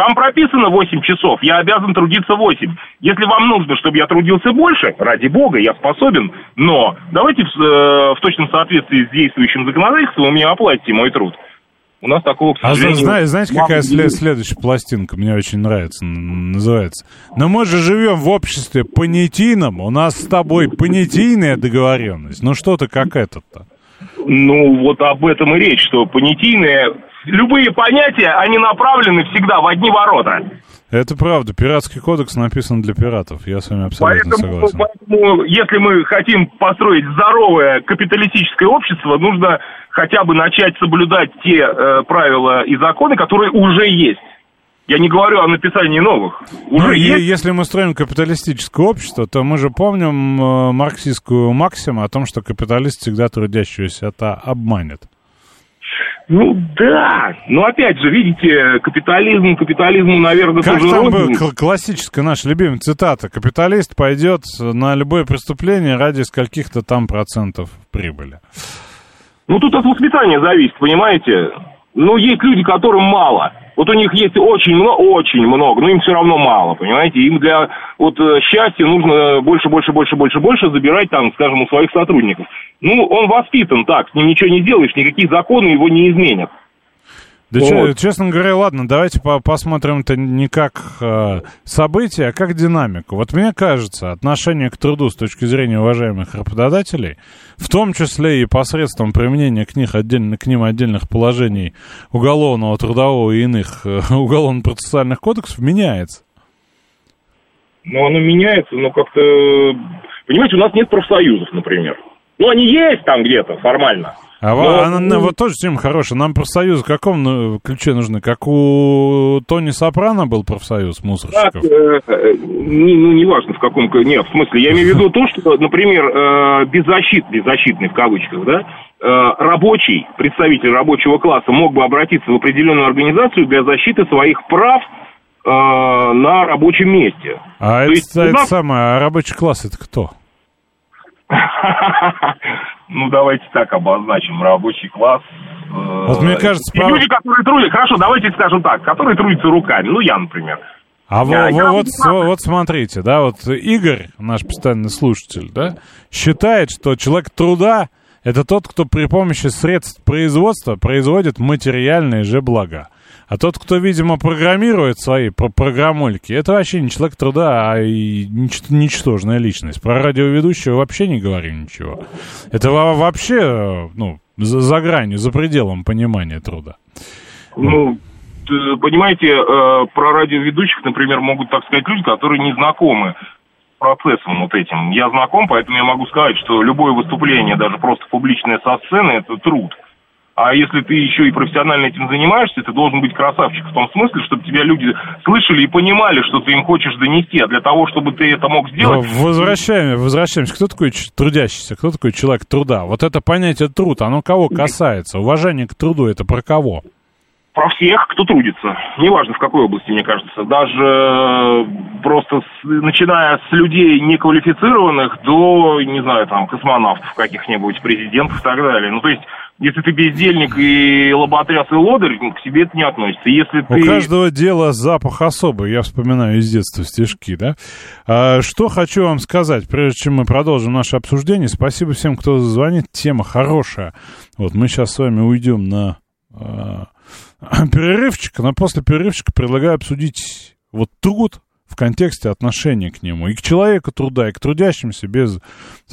Там прописано 8 часов, я обязан трудиться 8. Если вам нужно, чтобы я трудился больше, ради бога, я способен, но давайте в, э, в точном соответствии с действующим законодательством у меня оплатите мой труд. У нас такого, к А сожалению... знаете, знаете, какая след- следующая пластинка? Мне очень нравится, называется. Но мы же живем в обществе понятийном, у нас с тобой понятийная договоренность. Ну что ты как этот-то? Ну, вот об этом и речь, что понятийные... Любые понятия, они направлены всегда в одни ворота. Это правда, пиратский кодекс написан для пиратов, я с вами абсолютно Поэтому, согласен. поэтому, если мы хотим построить здоровое капиталистическое общество, нужно хотя бы начать соблюдать те э, правила и законы, которые уже есть. Я не говорю о написании новых. Уже Ну, и есть. если мы строим капиталистическое общество, то мы же помним э, марксистскую максиму о том, что капиталист всегда трудящегося это обманет. Ну да. Но опять же, видите, капитализм, капитализму, наверное, Как тоже там кл- классическая наша любимая цитата? Капиталист пойдет на любое преступление ради скольких-то там процентов прибыли. Ну, тут от воспитания зависит, понимаете? Ну, есть люди, которым мало. Вот у них есть очень много, очень много, но им все равно мало, понимаете? Им для вот э, счастья нужно больше, больше, больше, больше, больше забирать там, скажем, у своих сотрудников. Ну, он воспитан так, с ним ничего не сделаешь, никакие законы его не изменят. Да Вот. честно говоря, ладно, давайте по- посмотрим это не как э, событие, а как динамику. Вот мне кажется, отношение к труду с точки зрения уважаемых работодателей, в том числе и посредством применения к, них отдельно, к ним отдельных положений уголовного, трудового и иных э, уголовно-процессуальных кодексов, меняется. Но оно меняется, но как-то... Понимаете, у нас нет профсоюзов, например. Ну, они есть там где-то формально. А, Но- а на- на- вот тоже тема хорошая. Нам профсоюз в каком ну, ключе нужны? Как у Тони Сопрано был профсоюз Так, мусорщиков? э, э, не, ну, неважно в каком... ко- Нет, в смысле, я имею в виду то, что, например, э, беззащит, беззащитный в кавычках, да, э, рабочий, представитель рабочего класса мог бы обратиться в определенную организацию для защиты своих прав э, на рабочем месте. А то это, есть это нас- самое, а рабочий класс это кто? Ну, давайте так обозначим. Рабочий класс. э, Вот мне кажется, прав- люди, которые трудятся, хорошо, давайте скажем так, которые трудятся руками, ну, я, например. А Я- во- я вот, вот смотрите, да, вот Игорь, наш постоянный слушатель, да, считает, что человек труда это тот, кто при помощи средств производства производит материальные же блага. А тот, кто, видимо, программирует свои про- программульки, это вообще не человек труда, а и нич- ничтожная личность. Про радиоведущего вообще не говорю ничего. Это во- вообще, ну, за, за гранью, за пределом понимания труда. Ну, понимаете, э, про радиоведущих, например, могут так сказать люди, которые не знакомы процессом вот этим. Я знаком, поэтому я могу сказать, что любое выступление, даже просто публичное со сцены, это труд. А если ты еще и профессионально этим занимаешься, ты должен быть красавчик в том смысле, чтобы тебя люди слышали и понимали, что ты им хочешь донести. А для того, чтобы ты это мог сделать, В- Возвращаем, возвращаемся. Кто такой трудящийся? Кто такой человек труда? Вот это понятие труд, оно кого касается? Уважение к труду это про кого? про всех, кто трудится. Неважно в какой области, мне кажется. Даже э, просто с- начиная с людей неквалифицированных до, не знаю, там, космонавтов каких-нибудь, президентов и так далее. Ну, то есть, если ты бездельник и лоботряс и лодырь, ну, к себе это не относится. Если У ты... каждого дела запах особый. Я вспоминаю из детства стишки, да? А, что хочу вам сказать, прежде чем мы продолжим наше обсуждение. Спасибо всем, кто звонит. Тема хорошая. Вот мы сейчас с вами уйдем на а, перерывчик, но после перерывчика предлагаю обсудить вот труд в контексте отношения к нему. И к человеку труда, и к трудящимся без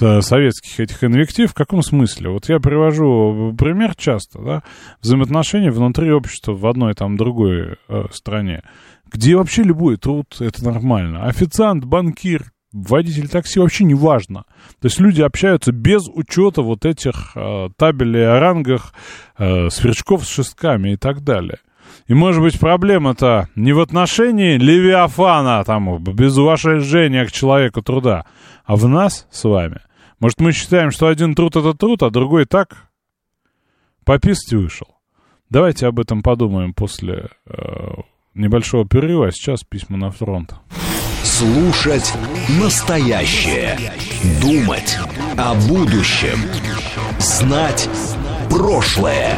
э, советских этих инвектив. В каком смысле? Вот я привожу пример часто, да, взаимоотношения внутри общества в одной там другой э, стране, где вообще любой труд это нормально. Официант, банкир, водитель такси вообще не важно. То есть люди общаются без учета вот этих э, табелей о рангах, э, сверчков с шестками и так далее. И, может быть, проблема-то не в отношении Левиафана, там, без уважения к человеку труда, а в нас с вами. Может, мы считаем, что один труд — это труд, а другой так пописать вышел. Давайте об этом подумаем после э, небольшого перерыва, а сейчас письма на фронт. Слушать настоящее. Думать о будущем. Знать Прошлое.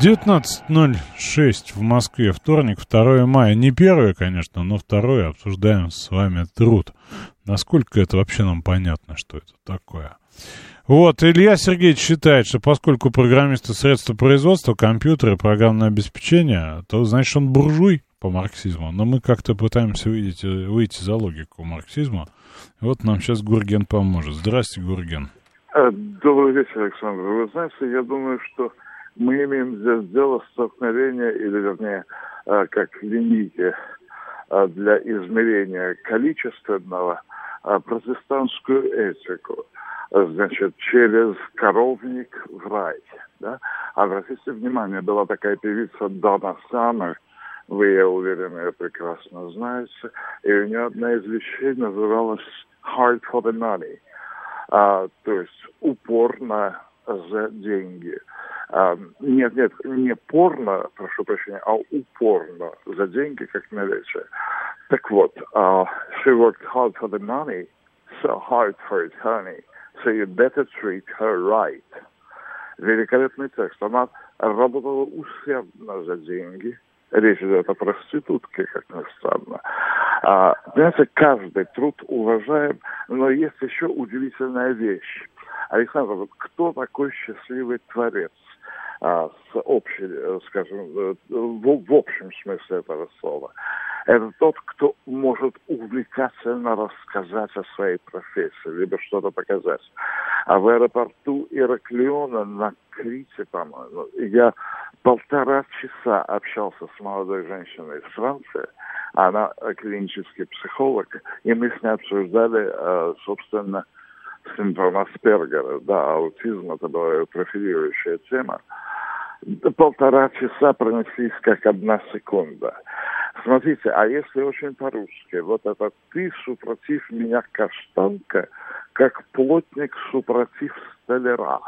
19.06 в Москве, вторник, 2 мая. Не первое, конечно, но второе. Обсуждаем с вами труд. Насколько это вообще нам понятно, что это такое. Вот, Илья Сергеевич считает, что поскольку программисты средства производства, компьютеры, программное обеспечение, то, значит, он буржуй по марксизму. Но мы как-то пытаемся выйти, выйти за логику марксизма. Вот нам сейчас Гурген поможет. Здрасте, Гурген. Э, добрый вечер, Александр. Вы знаете, я думаю, что мы имеем здесь дело столкновение, или вернее, э, как линейки э, для измерения количественного, э, протестантскую этику, значит, через коровник в рай. Да? Обратите внимание, была такая певица Дона Саммер, вы, я уверен, ее прекрасно знаете, и у нее одна из вещей называлась «Hard for the money», а, то есть упор на за деньги – нет, нет, не порно, прошу прощения, а упорно за деньги, как милиция. Так вот, uh, she worked hard for the money, so hard for it, honey, so you better treat her right. Великолепный текст. Она работала усердно за деньги. Речь идет о проститутке, как ни странно. А, понимаете, каждый труд уважаем, но есть еще удивительная вещь. Александр, кто такой счастливый творец? а, с общей, э, скажем, э, в, в общем смысле этого слова. Это тот, кто может увлекательно рассказать о своей профессии, либо что-то показать. А в аэропорту Ираклиона на Крите, по-моему, я полтора часа общался с молодой женщиной из Франции, она клинический психолог, и мы с ней обсуждали, э, собственно, синдром Аспергера, да, аутизм, это была профилирующая тема полтора часа пронеслись как одна секунда. Смотрите, а если очень по-русски, вот это «ты супротив меня каштанка, как плотник супротив столяра».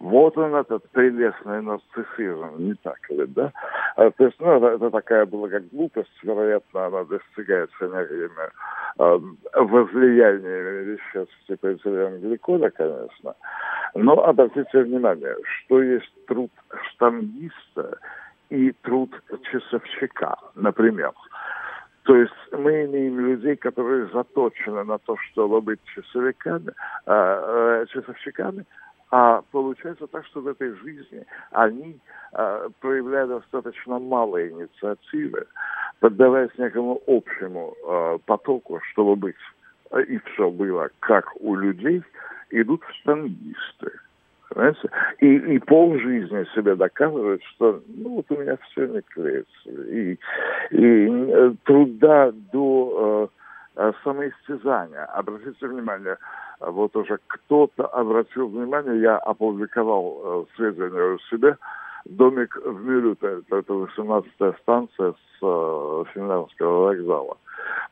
Вот он, этот прелестный нарциссизм, не так ли, да? А, то есть, ну, это, это такая была как глупость, вероятно, она достигается энергиями э, возлияниями веществ типа этиленгликода, конечно. Но обратите внимание, что есть труд штангиста и труд часовщика, например. То есть мы имеем людей, которые заточены на то, чтобы быть часовиками, э, э, часовщиками, а получается так, что в этой жизни они э, проявляют достаточно мало инициативы, поддаваясь некому общему э, потоку, чтобы быть, э, и все было как у людей, идут в штангисты. Понимаете? И, и пол жизни себе доказывает, что ну вот у меня все не клеится. И, и э, труда до э, самоистязания. Обратите внимание, вот уже кто-то обратил внимание, я опубликовал э, сведения у себя, домик в Мюрюте, это 18-я станция с э, Финляндского вокзала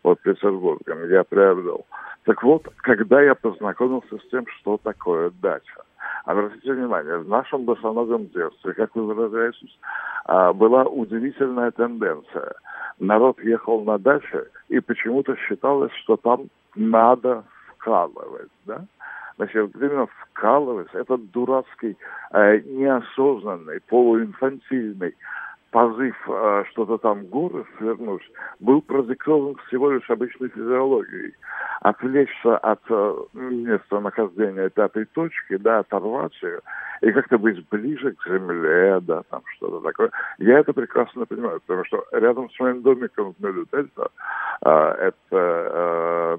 под Петербургом, я приобрел. Так вот, когда я познакомился с тем, что такое дача, обратите внимание, в нашем босоногом детстве, как вы выражаетесь, а, была удивительная тенденция. Народ ехал на даче, и почему-то считалось, что там надо вкалывать, да? Значит, именно вкалывать, этот дурацкий, э, неосознанный, полуинфантильный позыв э, что-то там горы свернуть был продиктован всего лишь обычной физиологией. Отвлечься от э, места нахождения пятой точки, да, оторвать ее и как-то быть ближе к земле, да, там что-то такое. Я это прекрасно понимаю, потому что рядом с моим домиком в Мелю-Дельта э, это э,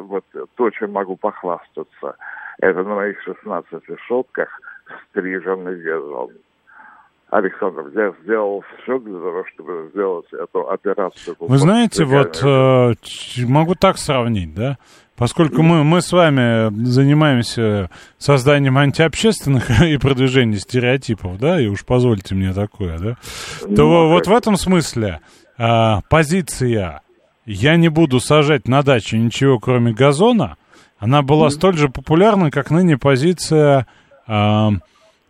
вот то, чем могу похвастаться. Это на моих 16 шотках стриженный газон. Александр, я сделал все для того, чтобы сделать эту операцию. Вы знаете, вот э, могу так сравнить, да? Поскольку мы, мы с вами занимаемся созданием антиобщественных и продвижением стереотипов, да, и уж позвольте мне такое, да, то ну, вот в этом смысле а, позиция «я не буду сажать на даче ничего, кроме газона», она была столь же популярна, как ныне позиция а,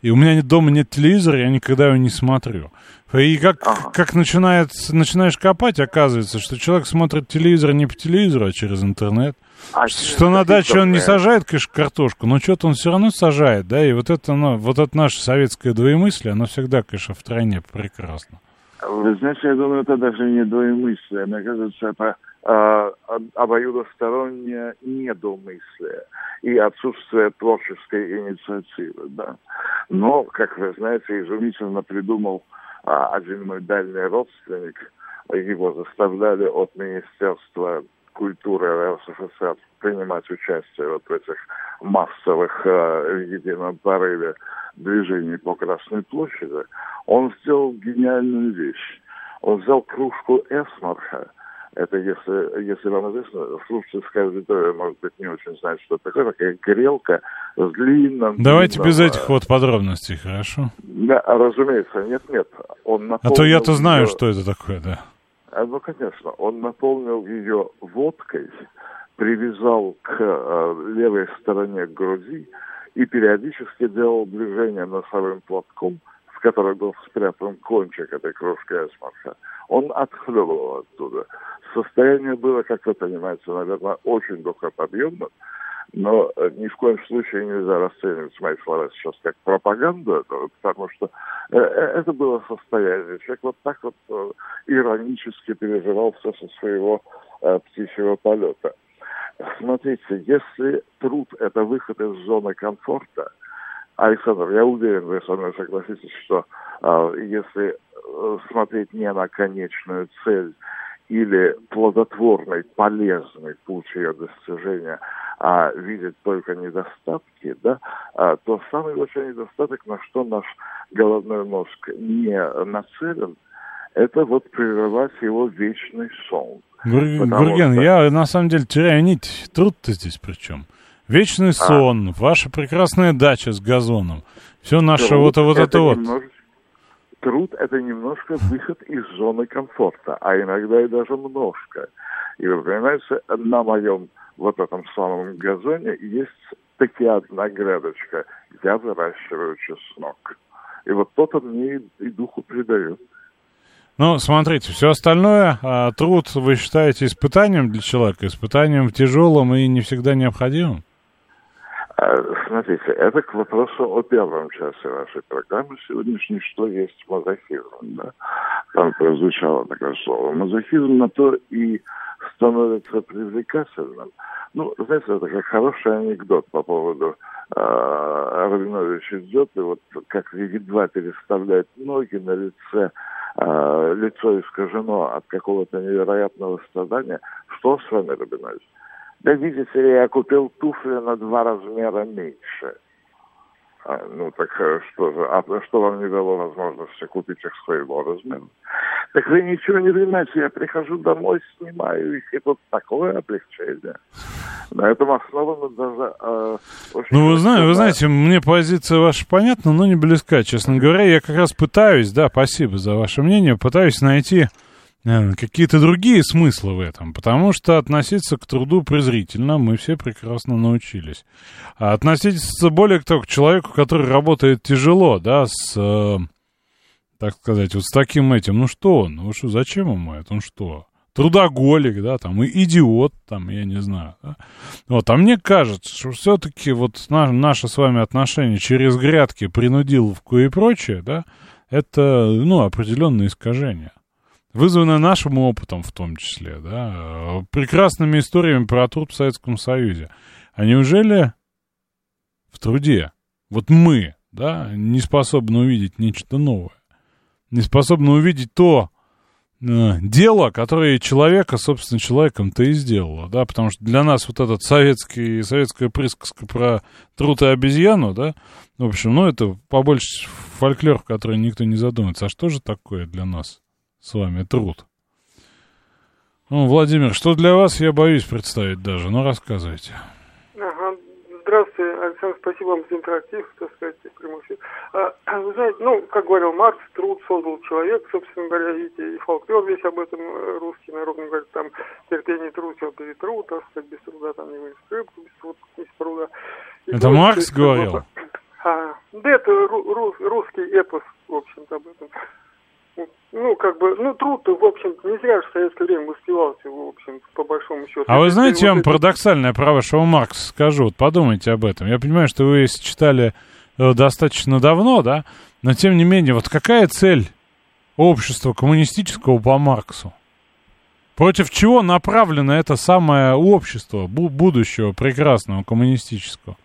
«и у меня дома нет телевизора, я никогда его не смотрю». И как, Ага. как начинает, начинаешь копать, оказывается, что человек смотрит телевизор не по телевизору, а через интернет. А Что на даче он не сажает, конечно, картошку, но что-то он все равно сажает, да, и вот это, ну, вот это наше советское двоемыслие, оно всегда, конечно, в тройне прекрасно. Вы знаете, я думаю, это даже не двоемыслие. Мне кажется, это э, обоюдостороннее недомыслие и отсутствие творческой инициативы. Да. Но, как вы знаете, изумительно придумал а, один мой дальний родственник. Его заставляли от Министерства культуры РСФСР принимать участие вот в этих массовых э, едином порыве движений по Красной площади. Он сделал гениальную вещь. Он взял кружку Эсмарха, это, если, если вам известно, слушательская аудитория, может быть, не очень знает, что это такое, такая грелка с длинным... Давайте длинным, без э, этих вот подробностей, хорошо? Да, разумеется, нет-нет. Он А то я-то наполнил знаю, её- что это такое, да. а, Ну, конечно, он наполнил ее водкой, привязал к э, левой стороне груди и периодически делал движение носовым платком, который был спрятан кончик этой кружки эсмарха. Он отхлебывал оттуда. Состояние было, как вы понимаете, наверное, очень духоподъемным, но э, ни в коем случае нельзя расценивать мои слова сейчас как пропаганду, потому что э, э, это было состояние. Человек вот так вот иронически переживал все со своего птичьего полета. Смотрите, если труд – это выход из зоны комфорта, Александр, я уверен, вы со мной согласитесь, что э, если смотреть не на конечную цель или плодотворный, полезный путь ее достижения, а видеть только недостатки, да, а, то самый большой недостаток, на что наш головной мозг не нацелен, это вот прерывать его вечный сон. Гурген, что- я на самом деле теряю нить. Труд-то здесь при чем? Вечный сон, ваша прекрасная дача с газоном. Все наше Труд вот, вот это вот. немножечко- Труд – это немножко выход из зоны комфорта, а иногда и даже немножко. И вы понимаете, на моем вот этом самом газоне есть таки одна грядочка. Я выращиваю чеснок. И вот то-то мне и духу придает. Ну, смотрите, все остальное, а, труд вы считаете испытанием для человека, испытанием тяжелым и не всегда необходимым? А, Смотрите, это к вопросу о первом часе вашей программы сегодняшней, что есть мазохизм. Да? Там прозвучало такое слово. Мазохизм на то и становится привлекательным. Ну, знаете, это как хороший анекдот по поводу э, Рабинович идет, и вот как едва переставляет ноги на лице, э, лицо искажено от какого-то невероятного страдания. Что с вами, Рабинович? Да видите ли, я купил туфли на два размера меньше. А, ну так э, что же, а что вам не дало возможности купить их своего размера? Так вы ничего не понимаете, я прихожу домой, снимаю их, и тут такое облегчение. На этом основано даже... э, Ну, вы, знаете, вы знаете, мне позиция ваша понятна, но не близка, честно говоря. Я как раз пытаюсь, да, спасибо за ваше мнение, пытаюсь найти какие-то другие смыслы в этом, потому что относиться к труду презрительно мы все прекрасно научились. А относиться более к тому, к человеку, который работает тяжело, да, с, э, так сказать, вот с таким этим, ну что он, ну что, зачем ему это, он что? Трудоголик, да, там, и идиот, там, я не знаю, да? Вот, а мне кажется, что все-таки вот на, наше с вами отношение через грядки, принудиловку и прочее, да, это, ну, определенное искажение. Вызванное нашим опытом в том числе, да, прекрасными историями про труд в Советском Союзе. А неужели в труде вот мы, да, не способны увидеть нечто новое? Не способны увидеть то, э, дело, которое человека, собственно, человеком-то и сделало, да, потому что для нас вот этот советский, советская присказка про труд и обезьяну, да, в общем, ну, это побольше фольклор, в который никто не задумается. А что же такое для нас с вами труд? Ну, Владимир, что для вас, я боюсь представить даже, ну, рассказывайте. Ага. Здравствуйте, Александр, спасибо вам за интерактив, так сказать, прямой эфир. А, вы знаете, ну, как говорил Маркс, труд создал человек, собственно говоря, видите, и фолклор весь об этом э, русский народный говорит, там, терпение труд, все перетрут, так сказать, без труда там не вынес рыбку, без труда, без труда. И это Маркс говорил? А, да это ру, ру, русский эпос, в общем-то, об этом ну, как бы, ну, труд-то, в общем не зря же в советское время воспевался, в общем по большому счету. А вы знаете, я вам парадоксальное про вашего Маркса скажу, вот подумайте об этом. Я понимаю, что вы если читали э, достаточно давно, да, но тем не менее, вот какая цель общества коммунистического по Марксу? Против чего направлено это самое общество будущего прекрасного коммунистического?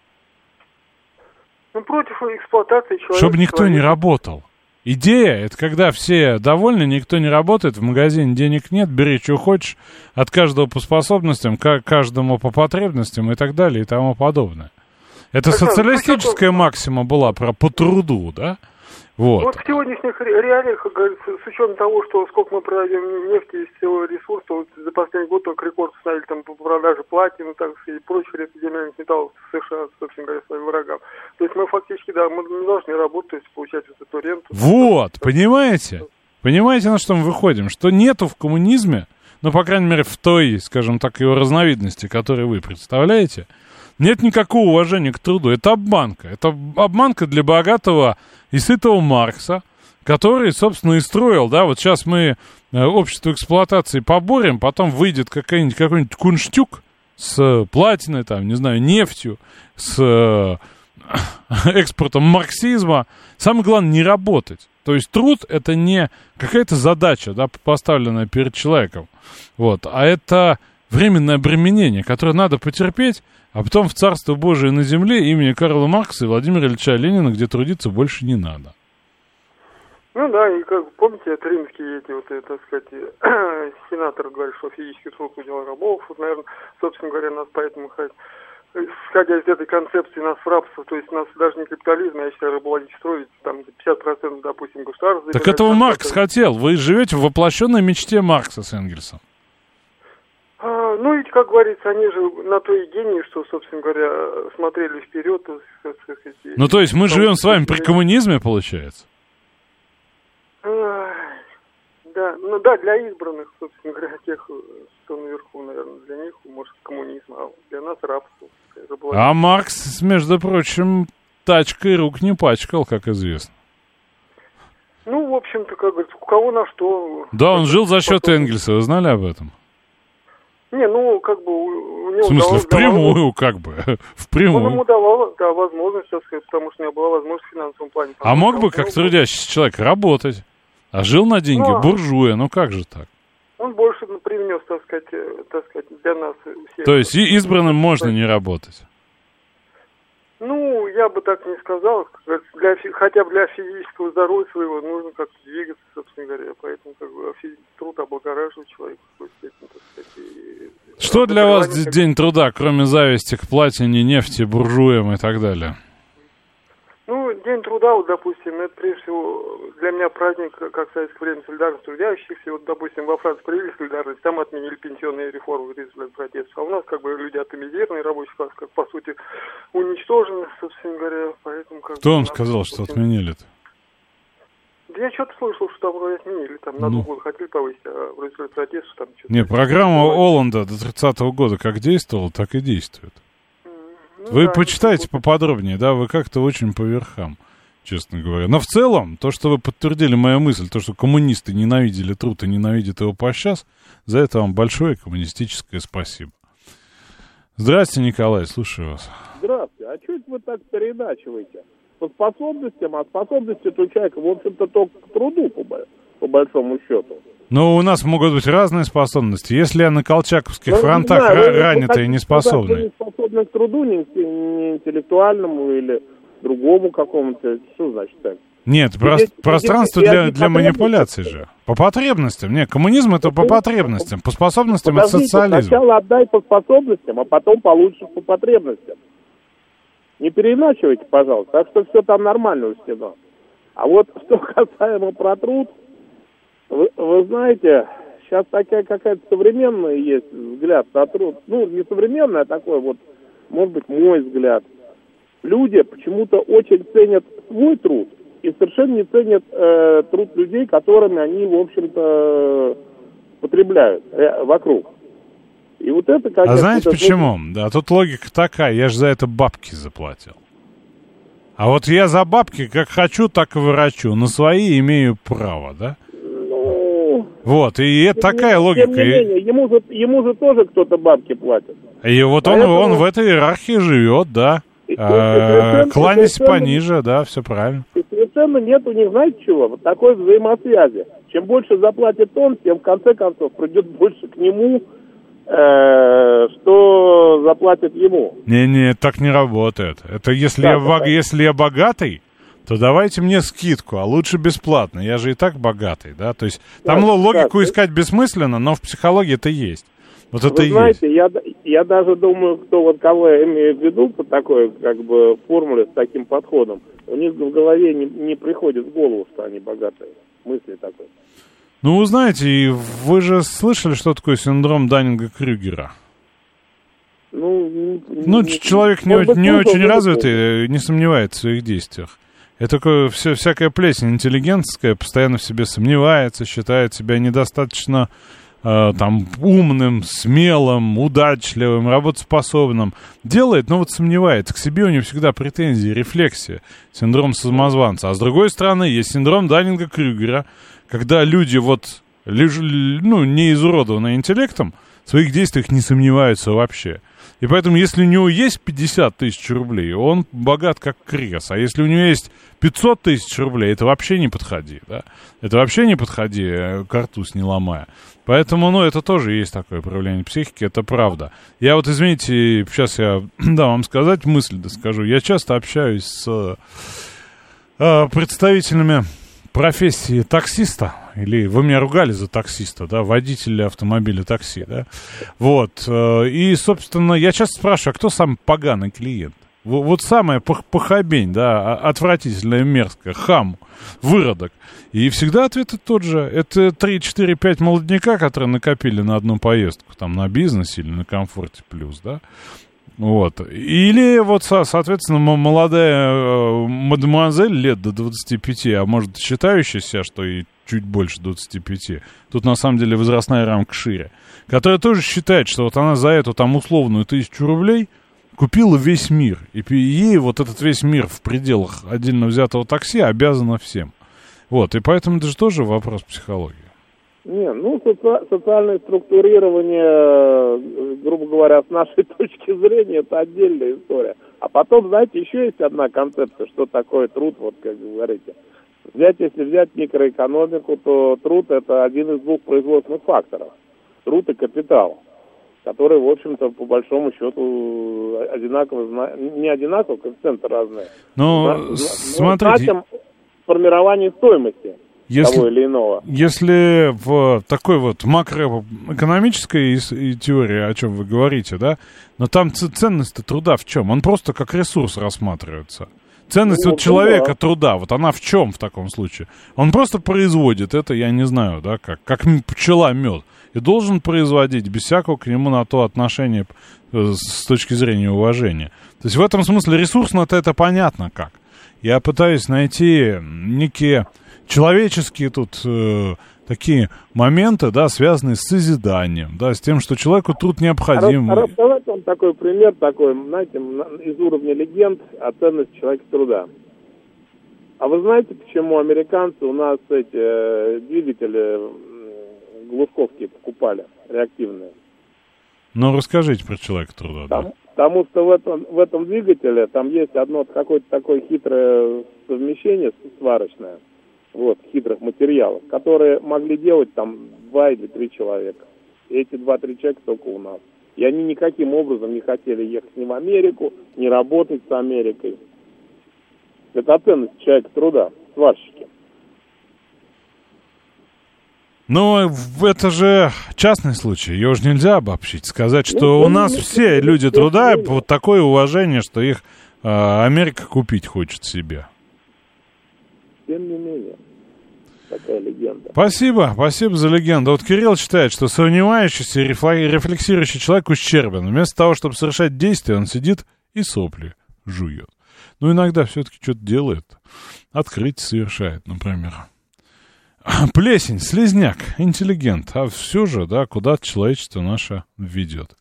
Ну, против эксплуатации человека. Чтобы никто не работал. Идея — это когда все довольны, никто не работает, в магазине денег нет, бери, что хочешь, от каждого по способностям, каждому по потребностям и так далее и тому подобное. Это социалистическая максима была про по труду, да? Вот. вот в сегодняшних реалиях, как говорится, с учетом того, что сколько мы продаем нефти и всего ресурса, вот за последний год только рекорд установили там по продаже платины так, и прочих редкоземельных металлов США, собственно говоря, своим врагам. То есть мы фактически, да, мы не должны работать, то есть получать вот эту ренту. Вот, понимаете? Понимаете, на что мы выходим? Что нету в коммунизме, ну, по крайней мере, в той, скажем так, его разновидности, которую вы представляете, нет никакого уважения к труду. Это обманка. Это обманка для богатого и сытого Маркса, который, собственно, и строил, да, вот сейчас мы э, общество эксплуатации поборем, потом выйдет какой-нибудь какой кунштюк с платиной, там, не знаю, нефтью, с э, экспортом марксизма. Самое главное, не работать. То есть труд это не какая-то задача, да, поставленная перед человеком, вот, а это временное обременение, которое надо потерпеть, а потом в Царство Божие на земле имени Карла Маркса и Владимира Ильича Ленина, где трудиться больше не надо. Ну да, и как помните, это римские эти вот, это, так сказать, сенатор говорит, что физический труд удел рабов, вот, наверное, собственно говоря, нас поэтому исходя из этой концепции нас в рабство, то есть нас даже не капитализм, а считаю, рабовладельчество, ведь там 50% допустим государства. Так этого Маркс хотел, вы живете в воплощенной мечте Маркса с Энгельсом. А, ну, ведь, как говорится, они же на то и гении, что, собственно говоря, смотрели вперед. Ну, то есть мы живем с вами при коммунизме, получается? Да, ну да, для избранных, собственно говоря, тех, кто наверху, наверное, для них, может, коммунизм, а для нас рабство. А Маркс, между прочим, тачкой рук не пачкал, как известно. Ну, в общем-то, как говорится, у кого на что. Да, он жил за счет Энгельса, вы знали об этом? Не, ну, как бы у него В смысле, впрямую, как бы, впрямую. Он ему давал, да, возможность, сказать, потому что у него была возможность в финансовом плане. А мог бы, как трудящийся человек, работать, а жил на деньги ну, буржуя, ну как же так? Он больше привнес, так сказать, э, так сказать, для нас всех. То есть избранным можно не работать? Ну, я бы так не сказал. Для, хотя бы для физического здоровья своего нужно как-то двигаться, собственно говоря. Поэтому как бы, труд облагораживает человека в степени, так сказать. И, Что для вас как... день труда, кроме зависти к платине, нефти, буржуям и так далее? Ну, День труда, вот, допустим, это прежде всего для меня праздник, как в советское время, солидарность трудящихся. Вот, допустим, во Франции провели солидарность, там отменили пенсионные реформы в результате протеста. А у нас, как бы, люди атомизированы, рабочий класс, как, по сути, уничтожен, собственно говоря. Поэтому, как Кто вам сказал, что отменили-то? Да я что-то слышал, что там отменили, там на ну. год хотели повысить, а в результате протеста там что-то... Не, программа Оланда до 30-го года как действовала, так и действует. Ну, вы да, почитайте поподробнее, да, вы как-то очень по верхам, честно говоря. Но в целом, то, что вы подтвердили мою мысль, то, что коммунисты ненавидели труд и ненавидят его по сейчас, за это вам большое коммунистическое спасибо. Здравствуйте, Николай, слушаю вас. Здравствуйте. А что это вы так переиначиваете? По способностям, а способности у человека, в общем-то, только к труду, по, по большому счету. Ну, у нас могут быть разные способности. Если я на колчаковских ну, фронтах не знаю, ранитый и неспособный. Не способны к труду, не, не интеллектуальному или другому какому-то. Что значит так? Нет, про- здесь, пространство здесь, для, для манипуляций же. По потребностям. Нет, коммунизм это по потребностям. По способностям Подождите, это социализм. Сначала отдай по способностям, а потом получишь по потребностям. Не переиначивайте, пожалуйста. Так что все там нормально у стена. А вот что касаемо про труд, вы, вы знаете, сейчас такая какая-то современная есть взгляд на труд. Ну, не современная, а такой вот может быть, мой взгляд. Люди почему-то очень ценят свой труд и совершенно не ценят э, труд людей, которыми они, в общем-то, потребляют э, вокруг. И вот это, конечно... А знаете это- почему? Да, тут логика такая, я же за это бабки заплатил. А вот я за бабки как хочу, так и вырачу. На свои имею право, да? Вот, и это тем такая не- логика. Тем не менее, ему же, ему же тоже кто-то бабки платит. И вот он, Поэтому- он в этой иерархии живет, да. А, совершенно- пониже, да, все правильно. И совершенно нет у них, знаете чего, вот такой взаимосвязи. Чем больше заплатит он, тем в конце концов придет больше к нему, э, что заплатит ему. Не-не, так не работает. Это если, Да, я, да. если я богатый, то давайте мне скидку, а лучше бесплатно. Я же и так богатый, да? То есть там Да, логику да. искать бессмысленно, но в психологии это есть. Вот это Вы знаете, я, я даже думаю, кто вот кого я имею в виду по такой как бы формуле с таким подходом, у них в голове не, не приходит в голову, что они богатые. Мысли такой. Ну, вы знаете, вы же слышали, что такое синдром Даннинга-Крюгера? Ну, Ну, н- ч- человек не, не очень не развитый, э, не сомневается в своих действиях. Это такое вся, всякая плесень интеллигентская, постоянно в себе сомневается, считает себя недостаточно э, там умным, смелым, удачливым, работоспособным. Делает, но вот сомневается. К себе у него всегда претензии, рефлексия, синдром самозванца. А с другой стороны, есть синдром Даннинга-Крюгера, когда люди вот лишь, ну, не изуродованные интеллектом, в своих действиях не сомневаются вообще. И поэтому, если у него есть 50 тысяч рублей, он богат как крес. А если у него есть 500 тысяч рублей, это вообще не подходи, да? Это вообще не подходи, э, картуз не ломая. Поэтому, ну, это тоже есть такое проявление психики, это правда. Я вот, извините, сейчас я, да, вам сказать мысль, да скажу. Я часто общаюсь с э, представителями профессии таксиста, или вы меня ругали за таксиста, да, водителя автомобиля такси, да, вот, э, и, собственно, я часто спрашиваю, а кто самый поганый клиент? Во- Вот самая пох- похабень, да, отвратительная, мерзкая, хам, выродок. И всегда ответ тот же. Это 3, 4, 5 молодняка, которые накопили на одну поездку, там, на бизнес или на комфорте плюс, да. Вот. Или вот, со- соответственно, молодая э, мадемуазель лет до 25, а может, считающая себя, что и чуть больше 25, тут на самом деле возрастная рамка шире, которая тоже считает, что вот она за эту там условную тысячу рублей купила весь мир. И ей вот этот весь мир в пределах отдельно взятого такси обязана всем. Вот, и поэтому это же тоже вопрос психологии. Не, ну, соци- социальное структурирование, э, грубо говоря, с нашей точки зрения, это отдельная история. А потом, знаете, еще есть одна концепция, что такое труд, вот как вы говорите. Взять, если взять микроэкономику, то труд – это один из двух производственных факторов. Труд и капитал, которые, в общем-то, по большому счету, одинаково, зна- не одинаково, коэффициенты разные. Ну, зна- ну, смотрите, формирование стоимости если, того или иного. Если в такой вот макроэкономической теории, о чем вы говорите, да, но там ценность труда в чем? Он просто как ресурс рассматривается. Ценность Ну, вот человека да. труда, вот она в чем в таком случае? Он просто производит это, я не знаю, да, как, как пчела мед. И должен производить без всякого к нему на то отношения э, с точки зрения уважения. То есть в этом смысле ресурсно-то это понятно как. Я пытаюсь найти некие человеческие тут э, такие моменты, да, связанные с созиданием, да, с тем, что человеку труд необходим. А рассказать вам такой пример, такой, знаете, на- из уровня легенд о ценности человека труда. А вы знаете, почему американцы у нас эти э, двигатели м, глушковские покупали, реактивные? Ну, расскажите про человека труда, да. Там- потому что в этом, в этом двигателе там есть одно какое-то такое хитрое совмещение сварочное, вот, хитрых материалов, которые могли делать там два или три человека. И эти два-три человека только у нас. И они никаким образом не хотели ехать ни в Америку, ни работать с Америкой. Это ценность человека труда, сварщики. Ну, в- это же частный случай, его же нельзя обобщить. Сказать, что Ну, у ну, нас ну, все ну, люди ну, труда, ну, вот такое уважение, что их э, Америка купить хочет себе. Тем не менее. такая легенда. Спасибо, спасибо за легенду. Вот Кирилл считает, что сомневающийся и рефлексирующий человек ущербен. Вместо того, чтобы совершать действия, он сидит и сопли жует. Но иногда все-таки что-то делает. Открытие совершает, например. Плесень, слезняк, интеллигент. А все же, да, куда человечество наше ведет.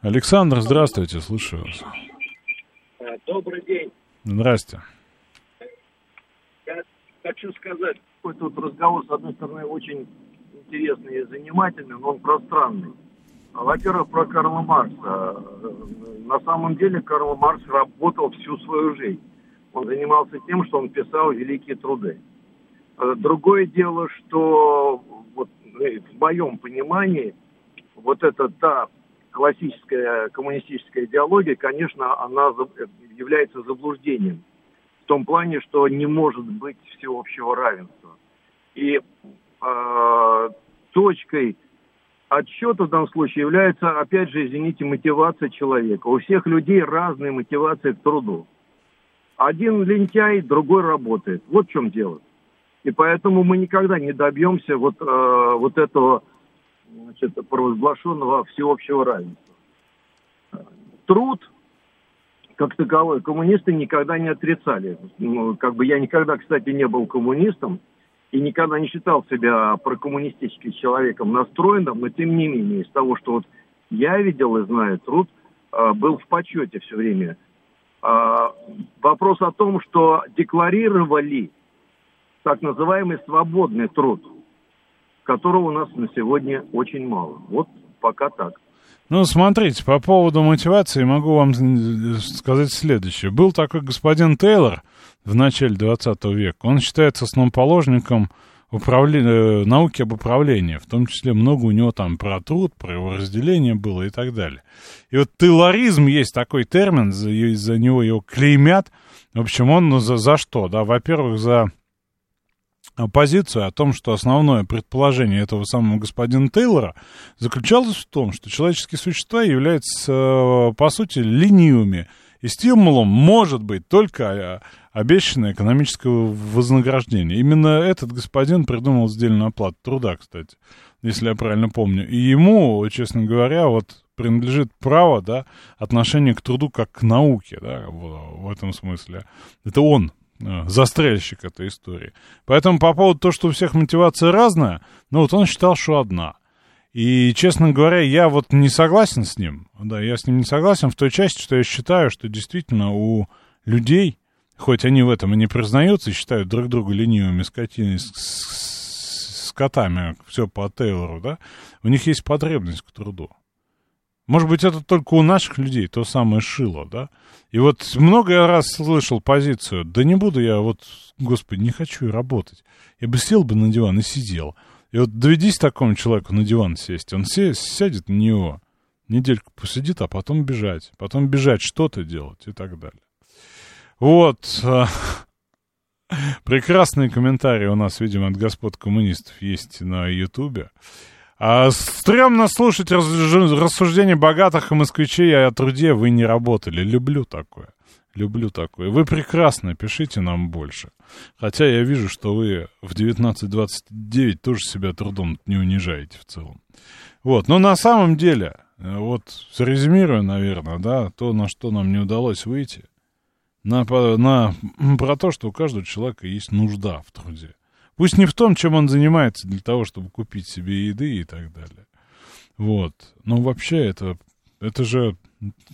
Александр, здравствуйте, слушаю вас. Добрый день. Здрасте. Хочу сказать, какой-то вот разговор, с одной стороны, очень интересный и занимательный, но он пространный. Во-первых, про Карла Маркса. На самом деле Карл Маркс работал всю свою жизнь. Он занимался тем, что он писал великие труды. Другое дело, что вот, э, в моем понимании вот эта та классическая коммунистическая идеология, конечно, она является заблуждением. Том плане, что не может быть всеобщего равенства. И э, точкой отсчета в данном случае является, опять же, извините, мотивация человека. У всех людей разные мотивации к труду. Один лентяй, другой работает. Вот в чем дело. И поэтому мы никогда не добьемся вот, э, вот этого значит, провозглашенного всеобщего равенства. Труд, как таковой, коммунисты никогда не отрицали. Ну, как бы я никогда, кстати, не был коммунистом и никогда не считал себя прокоммунистическим человеком настроенным, но тем не менее, из того, что вот я видел и знаю, труд э, был в почете все время. Э, вопрос о том, что декларировали так называемый свободный труд – которого у нас на сегодня очень мало. Вот пока так. Ну, смотрите, по поводу мотивации могу вам сказать следующее. Был такой господин Тейлор в начале 20 века. Он считается основоположником управле... Э, науки об управлении. В том числе много у него там про труд, про его разделение было и так далее. И вот тейлоризм есть такой термин, за, за него его клеймят. В общем, он ну, за, за что? Да, во-первых, за позицию о том, что основное предположение этого самого господина Тейлора заключалось в том, что человеческие существа являются, э, по сути, ленивыми, и стимулом может быть только э, обещанное экономическое вознаграждение. Именно этот господин придумал сдельную оплату труда, кстати, если я правильно помню. И ему, честно говоря, вот принадлежит право, да, отношение к труду как к науке, да, в, в этом смысле. Это он Э, застрельщик этой истории. Поэтому по поводу того, что у всех мотивация разная, ну вот он считал, что одна. И, честно говоря, я вот не согласен с ним. Да, я с ним не согласен в той части, что я считаю, что действительно у людей, хоть они в этом и не признаются, считают друг друга ленивыми скотиной, с, с, с котами, все по Тейлору, да, у них есть потребность к труду. Может быть, это только у наших людей то самое шило, да? И вот много я раз слышал позицию, да не буду я вот, господи, не хочу работать. Я бы сел бы на диван и сидел. И вот доведись такому человеку на диван сесть, он сядет на него, недельку посидит, а потом бежать. Потом бежать, что-то делать и так далее. Вот. А, прекрасные комментарии у нас, видимо, от господ коммунистов есть на Ютубе. А, стрёмно слушать рассуждения богатых и москвичей о труде. Вы не работали. Люблю такое. Люблю такое. Вы прекрасно, пишите нам больше. Хотя я вижу, что вы в 19.29 тоже себя трудом не унижаете в целом. Вот, но на самом деле, э, вот резюмируя, наверное, да, то, на что нам не удалось выйти, на, на, про то, что у каждого человека есть нужда в труде. Пусть не в том, чем он занимается для того, чтобы купить себе еды и так далее. Вот. Но вообще это, это же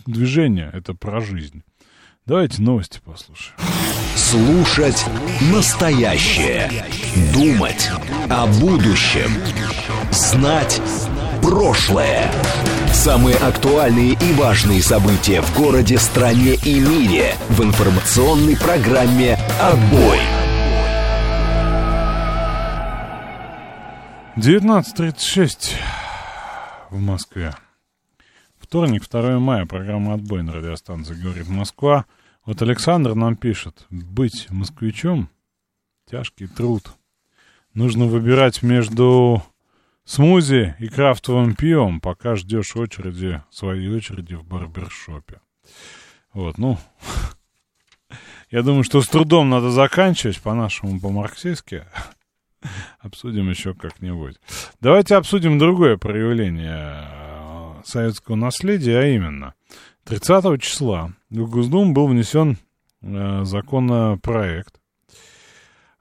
движение, это про жизнь. Давайте новости послушаем. Слушать настоящее. Думать о будущем. Знать прошлое. Самые актуальные и важные события в городе, стране и мире в информационной программе «Отбой». 19.36 в Москве. Вторник, 2 мая, программа «Отбой» на радиостанции «Говорит Москва». Вот Александр нам пишет, быть москвичом – тяжкий труд. Нужно выбирать между смузи и крафтовым пивом, пока ждешь очереди, своей очереди в барбершопе. Вот, ну, я думаю, что с трудом надо заканчивать, по-нашему, по-марксистски. Обсудим еще как-нибудь. Давайте обсудим другое проявление э, советского наследия, а именно 30 числа в Госдуму был внесен э, законопроект,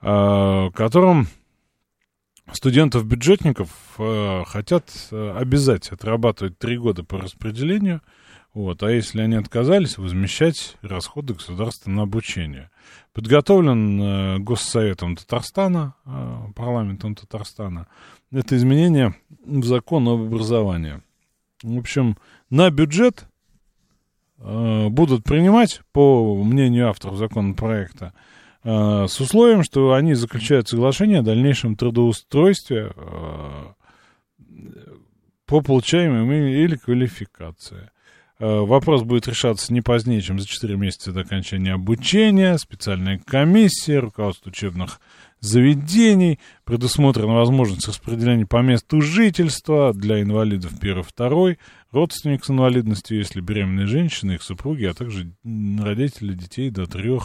э, которым студентов-бюджетников хотят обязать отрабатывать три года по распределению, вот, а если они отказались, возмещать расходы государства на обучение. Подготовлен э, Госсоветом Татарстана, э, парламентом Татарстана, это изменение в закон об образовании. В общем, на бюджет э, будут принимать, по мнению авторов законопроекта, э, с условием, что они заключают соглашение о дальнейшем трудоустройстве э, по получаемой или квалификации. Э, вопрос будет решаться не позднее, чем за 4 месяца до окончания обучения. Специальная комиссия, руководство учебных заведений. Предусмотрена возможность распределения по месту жительства для инвалидов 1-2, родственник с инвалидностью, если беременные женщины, их супруги, а также родители детей до 3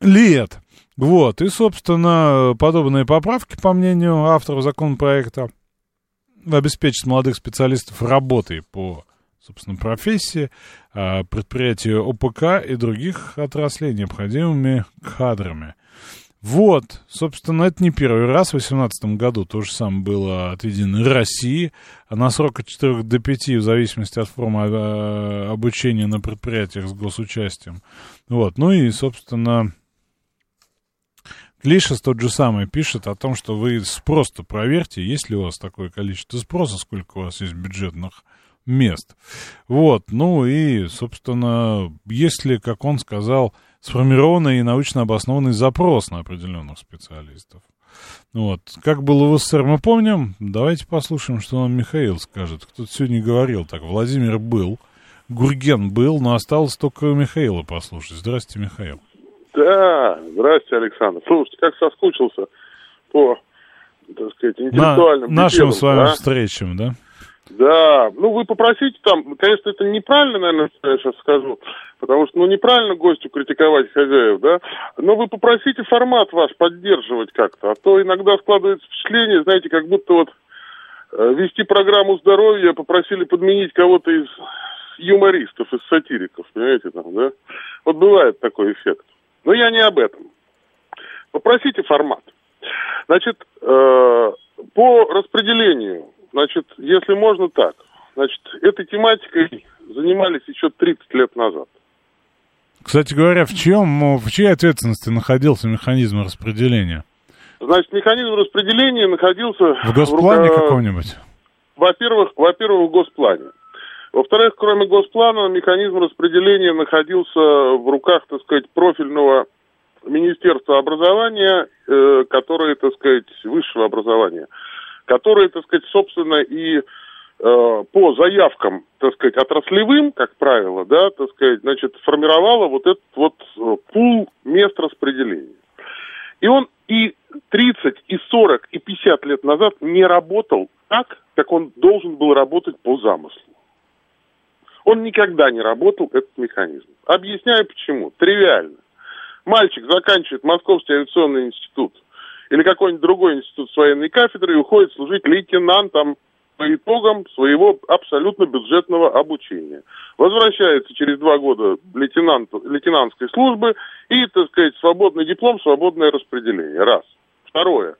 лет. Вот, и, собственно, подобные поправки, по мнению авторов законопроекта, обеспечат молодых специалистов работой по собственно, профессии, а, предприятия ОПК и других отраслей необходимыми кадрами. Вот, собственно, это не первый раз. В 2018 году то же самое было отведено России. На срок от 4 до 5, в зависимости от формы а, обучения на предприятиях с госучастием. Вот, ну и, собственно, Клишес тот же самый пишет о том, что вы спрос-то проверьте, есть ли у вас такое количество спроса, сколько у вас есть бюджетных мест. Вот, ну и, собственно, если, как он сказал, сформированный и научно обоснованный запрос на определенных специалистов. Вот. Как было в СССР, мы помним. Давайте послушаем, что нам Михаил скажет. Кто-то сегодня говорил так. Владимир был, Гурген был, но осталось только Михаила послушать. Здравствуйте, Михаил. Да, здравствуйте, Александр. Слушайте, как соскучился по, так сказать, интеллектуальным На, Нашим с вами да? встречам, да? Да, ну вы попросите там, конечно, это неправильно, наверное, что я сейчас скажу, потому что, ну, неправильно гостю критиковать хозяев, да, но вы попросите формат ваш поддерживать как-то, а то иногда складывается впечатление, знаете, как будто вот э, вести программу здоровья попросили подменить кого-то из юмористов, из сатириков, понимаете, там, да, вот бывает такой эффект. Но я не об этом. Попросите формат. Значит, э, по распределению Значит, если можно так, значит, этой тематикой занимались еще 30 лет назад. Кстати говоря, в чем, в чьей ответственности находился механизм распределения? Значит, механизм распределения находился... В госплане в рука... каком-нибудь? Во-первых, во-первых, в госплане. Во-вторых, кроме госплана, механизм распределения находился в руках, так сказать, профильного Министерства образования, э, которое, так сказать, высшего образования – которая, так сказать, собственно, и э, по заявкам, так сказать, отраслевым, как правило, да, так сказать, значит, формировала вот этот вот э, пул мест распределения. И он и 30, и 40, и 50 лет назад не работал так, как он должен был работать по замыслу. Он никогда не работал, этот механизм. Объясняю почему. Тривиально. Мальчик заканчивает Московский авиационный институт – или какой-нибудь другой институт с военной кафедры и уходит служить лейтенантом по итогам своего абсолютно бюджетного обучения. Возвращается через два года лейтенант, лейтенантской службы и, так сказать, свободный диплом, свободное распределение. Раз. Второе.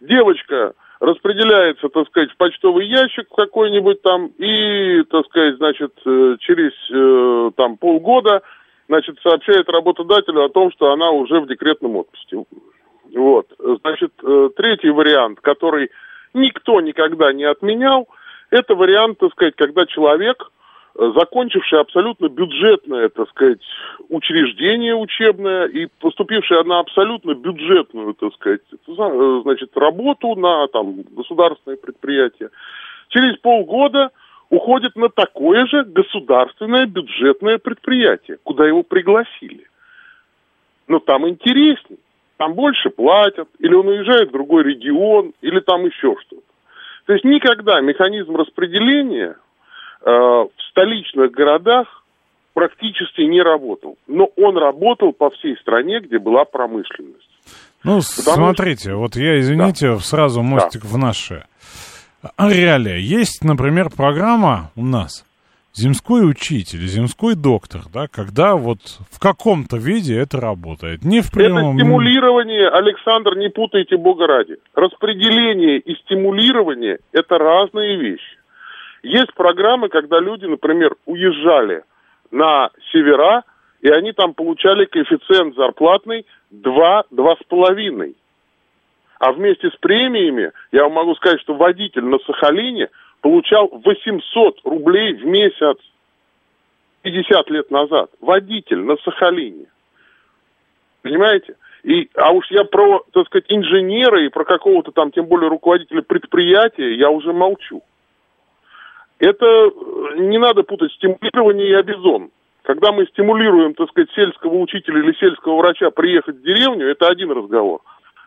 Девочка распределяется, так сказать, в почтовый ящик какой-нибудь там и, так сказать, значит, э, через э, там полгода, значит, сообщает работодателю о том, что она уже в декретном отпуске. Вот. Значит, э, третий вариант, который никто никогда не отменял, это вариант, так сказать, когда человек, э, закончивший абсолютно бюджетное, так сказать, учреждение учебное и поступивший на абсолютно бюджетную, так сказать, э, значит, работу на там, государственное предприятие, через полгода уходит на такое же государственное бюджетное предприятие, куда его пригласили. Но там интереснее там больше платят, или он уезжает в другой регион, или там еще что-то. То есть никогда механизм распределения э, в столичных городах практически не работал. Но он работал по всей стране, где была промышленность. Ну, смотрите, вот я, извините, сразу мостик в наши реалии. Есть, например, программа у нас земской учитель, земской доктор, да, когда вот в каком-то виде это работает. Не в прямом... Это стимулирование, Александр, не путайте Бога ради. Распределение и стимулирование – это разные вещи. Есть программы, когда люди, например, уезжали на севера, и они там получали коэффициент зарплатный 2-2,5. А вместе с премиями, я вам могу сказать, что водитель на Сахалине получал 800 рублей в месяц 50 лет назад. Водитель на Сахалине. Понимаете? И, а уж я про, так сказать, инженера и про какого-то там, тем более руководителя предприятия, я уже молчу. Это э, не надо путать стимулирование и обезон. Когда мы стимулируем, так сказать, сельского учителя или сельского врача приехать в деревню, это один разговор.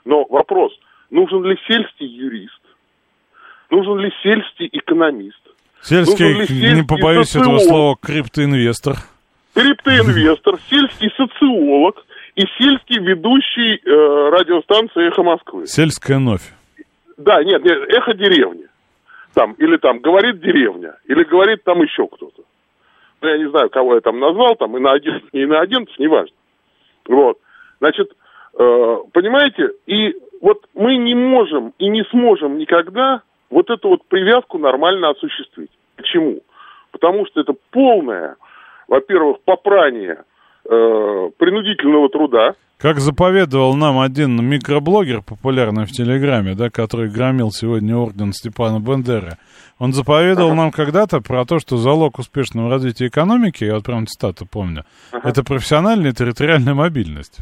Но вопрос, нужен ли сельский юрист? Нужен ли сельский экономист? Сельский, сельский не побоюсь социолог? этого слова, криптоинвестор. Криптоинвестор, сельский социолог и сельский ведущий э, радиостанции «Эхо Москвы». Сельская новь. Да, нет, нет, «Эхо деревни». Там, или там «Говорит деревня», или «Говорит там еще кто-то». Ну, я не знаю, кого я там назвал, там, и на один, и на один, неважно. Вот. Значит, э, понимаете, и вот мы не можем и не сможем никогда вот эту вот привязку нормально осуществить. Почему? Потому что это полное, во-первых, попрание э, принудительного труда. Как заповедовал нам один микроблогер, популярный в Телеграме, да, который громил сегодня орден Степана Бендера, он заповедовал ага. нам когда-то про то, что залог успешного развития экономики, я вот прям цитату помню, ага. это профессиональная территориальная мобильность.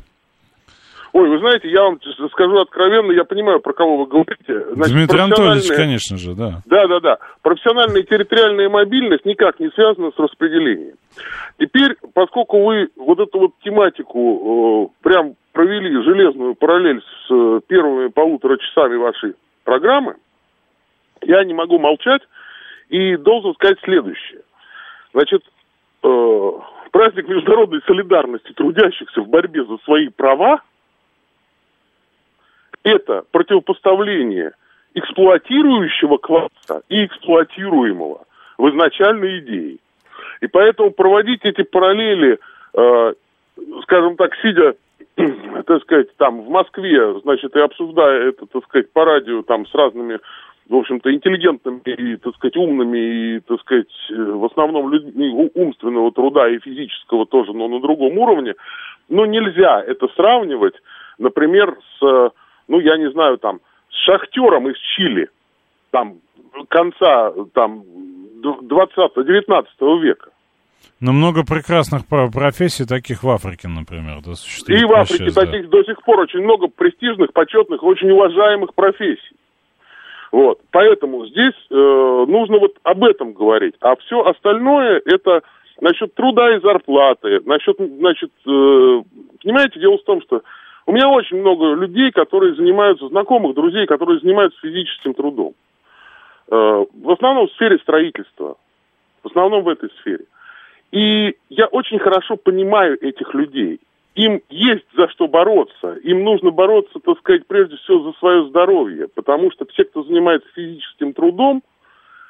Ой, вы знаете, я вам скажу откровенно, я понимаю, про кого вы говорите. Значит, Дмитрий Анатольевич, конечно же, да. Да, да, да. Профессиональная и территориальная мобильность никак не связана с распределением. Теперь, поскольку вы вот эту вот тематику э, прям провели железную параллель с э, первыми полутора часами вашей программы, я не могу молчать и должен сказать следующее. Значит, э, праздник международной солидарности трудящихся в борьбе за свои права – это противопоставление эксплуатирующего класса и эксплуатируемого в изначальной идее. И поэтому проводить эти параллели, э, скажем так, сидя, так сказать, там в Москве, значит, и обсуждая это, так сказать, по радио там с разными, в общем-то, интеллигентными и, так сказать, умными и, так сказать, в основном людьми умственного труда и физического тоже, но на другом уровне, но нельзя это сравнивать, например, с ну, я не знаю, там, с шахтером из Чили, там, конца, там, 20-19 века. Но много прекрасных профессий, таких в Африке, например, да, существует. И в Африке сейчас, таких да. до сих пор очень много престижных, почетных, очень уважаемых профессий. Вот, поэтому здесь э, нужно вот об этом говорить. А все остальное это насчет труда и зарплаты, насчет, значит, э, понимаете, дело в том, что у меня очень много людей, которые занимаются, знакомых, друзей, которые занимаются физическим трудом. Э, в основном в сфере строительства. В основном в этой сфере. И я очень хорошо понимаю этих людей. Им есть за что бороться. Им нужно бороться, так сказать, прежде всего за свое здоровье. Потому что все, кто занимается физическим трудом,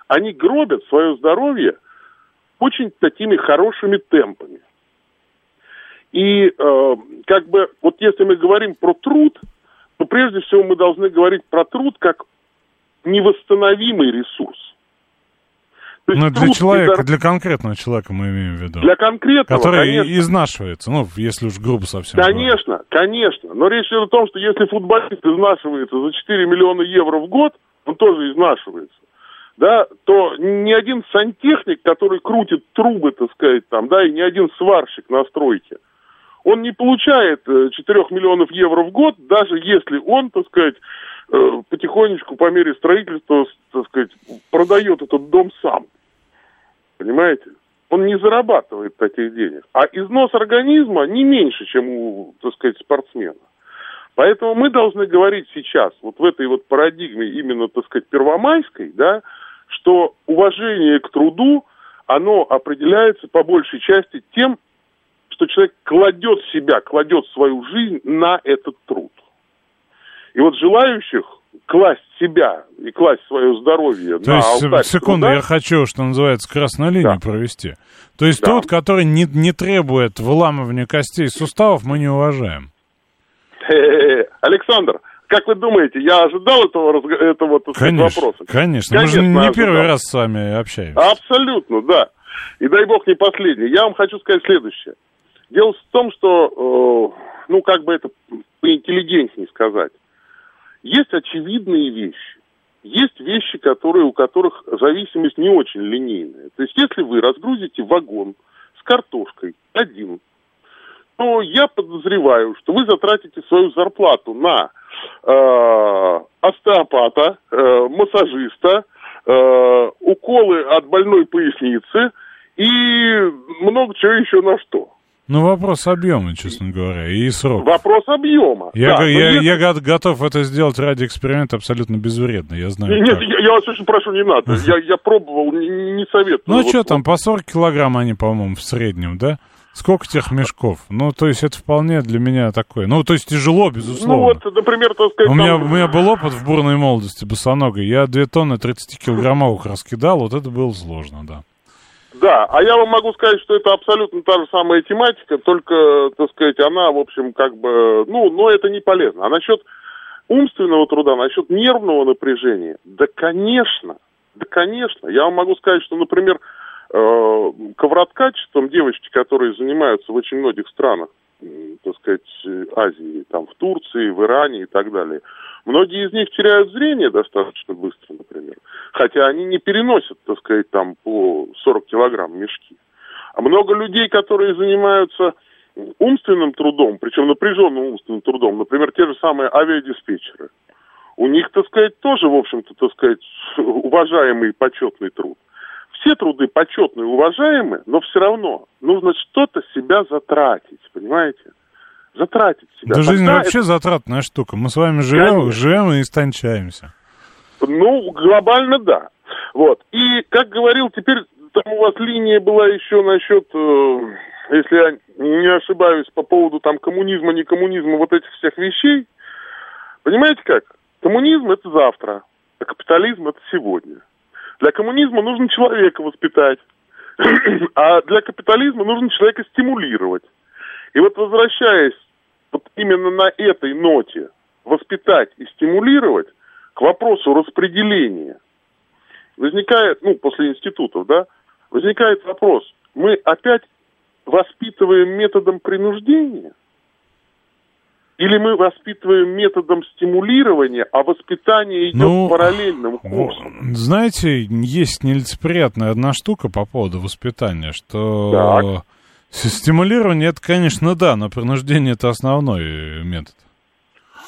они гробят свое здоровье очень такими хорошими темпами. И э, как бы вот если мы говорим про труд, то прежде всего мы должны говорить про труд как невосстановимый ресурс. То есть ну, для человека, для конкретного человека мы имеем в виду. Для конкретного, Который конечно. изнашивается, ну, если уж грубо совсем. Конечно, говорить. конечно. Но речь идет о том, что если футболист изнашивается за 4 миллиона евро в год, он тоже изнашивается да, то ни один сантехник, который крутит трубы, так сказать, там, да, и ни один сварщик на стройке, он не получает 4 э, миллионов евро в год, даже если он, так сказать, э, потихонечку по мере строительства, так сказать, продает этот дом сам. Понимаете? Он не зарабатывает таких денег. А износ организма не меньше, чем у, так сказать, спортсмена. Поэтому мы должны говорить сейчас, вот в этой вот парадигме именно, так сказать, первомайской, да, что уважение к труду, оно определяется по большей части тем, что человек кладет себя, кладет свою жизнь на этот труд. И вот желающих класть себя и класть свое здоровье То на есть, алтарь секунду, труда, я хочу, что называется, красную линию Да. провести. То есть Да. тот, который не, не требует выламывания костей и суставов, мы не уважаем. Э, Александр, как вы думаете, я ожидал этого, этого Конечно, вопроса? конечно. Мы же Конечно, не ожидал. первый раз с вами общаемся. Абсолютно, да. И дай бог не последний. Я вам хочу сказать следующее. Дело в том, что, э, ну, как бы это поинтеллигентнее сказать. Есть очевидные вещи. Есть вещи, которые, у которых зависимость не очень линейная. То есть, если вы разгрузите вагон с картошкой один, то я подозреваю, что вы затратите свою зарплату на э, остеопата, э, массажиста, э, уколы от больной поясницы и много чего еще на что. Ну, вопрос объема, честно говоря, и срок. Вопрос объема. Я, Да, я, я го- готов это сделать ради эксперимента абсолютно безвредно, я знаю. Нет, как. я, я вас очень прошу, не надо. Я, я пробовал, не, не советую. Ну, Вот- что там, по 40 килограмм они, по-моему, в среднем, да? Сколько тех мешков? Ну, то есть это вполне для меня такое. Ну, то есть тяжело, Ну безусловно. вот, например, так сказать... у, меня, там- у меня был опыт в бурной молодости босоногой. Я 2 тонны 30 килограммовых раскидал, вот это было сложно, да. Да, а я вам могу сказать, что это абсолютно та же самая тематика, только, так сказать, она, в общем, как бы, ну, но это не полезно. А насчет умственного труда, насчет нервного напряжения, да, конечно, да, конечно. Я вам могу сказать, что, например, э, ковроткачеством девочки, которые занимаются в очень многих странах, так сказать, Азии, там, в Турции, в Иране и так далее, многие из них теряют зрение достаточно быстро, например. Хотя они не переносят, так сказать, там по 40 килограмм мешки. А много людей, которые занимаются умственным трудом, причем напряженным умственным трудом, например, те же самые авиадиспетчеры, у них, так сказать, тоже, в общем-то, так сказать, уважаемый почетный труд. Все труды почетные уважаемые, но все равно нужно что-то себя затратить, понимаете? Затратить себя. Да жизнь Тогда вообще затратная штука. Мы с вами живем, Конечно. живем и истончаемся. Ну, глобально да. Вот. И, как говорил, теперь там у вас линия была еще насчет, э, если я не ошибаюсь, по поводу там коммунизма, не коммунизма, вот этих всех вещей. Понимаете как? Коммунизм это завтра, а капитализм это сегодня. Для коммунизма нужно человека воспитать, а для капитализма нужно человека стимулировать. И вот возвращаясь вот именно на этой ноте, воспитать и стимулировать, к вопросу распределения возникает, ну, после институтов, да, возникает вопрос, мы опять воспитываем методом принуждения? Или мы воспитываем методом стимулирования, а воспитание идет Ну, параллельным курсом? Знаете, есть нелицеприятная одна штука по поводу воспитания, что Так. стимулирование это, конечно, да, но принуждение это основной метод.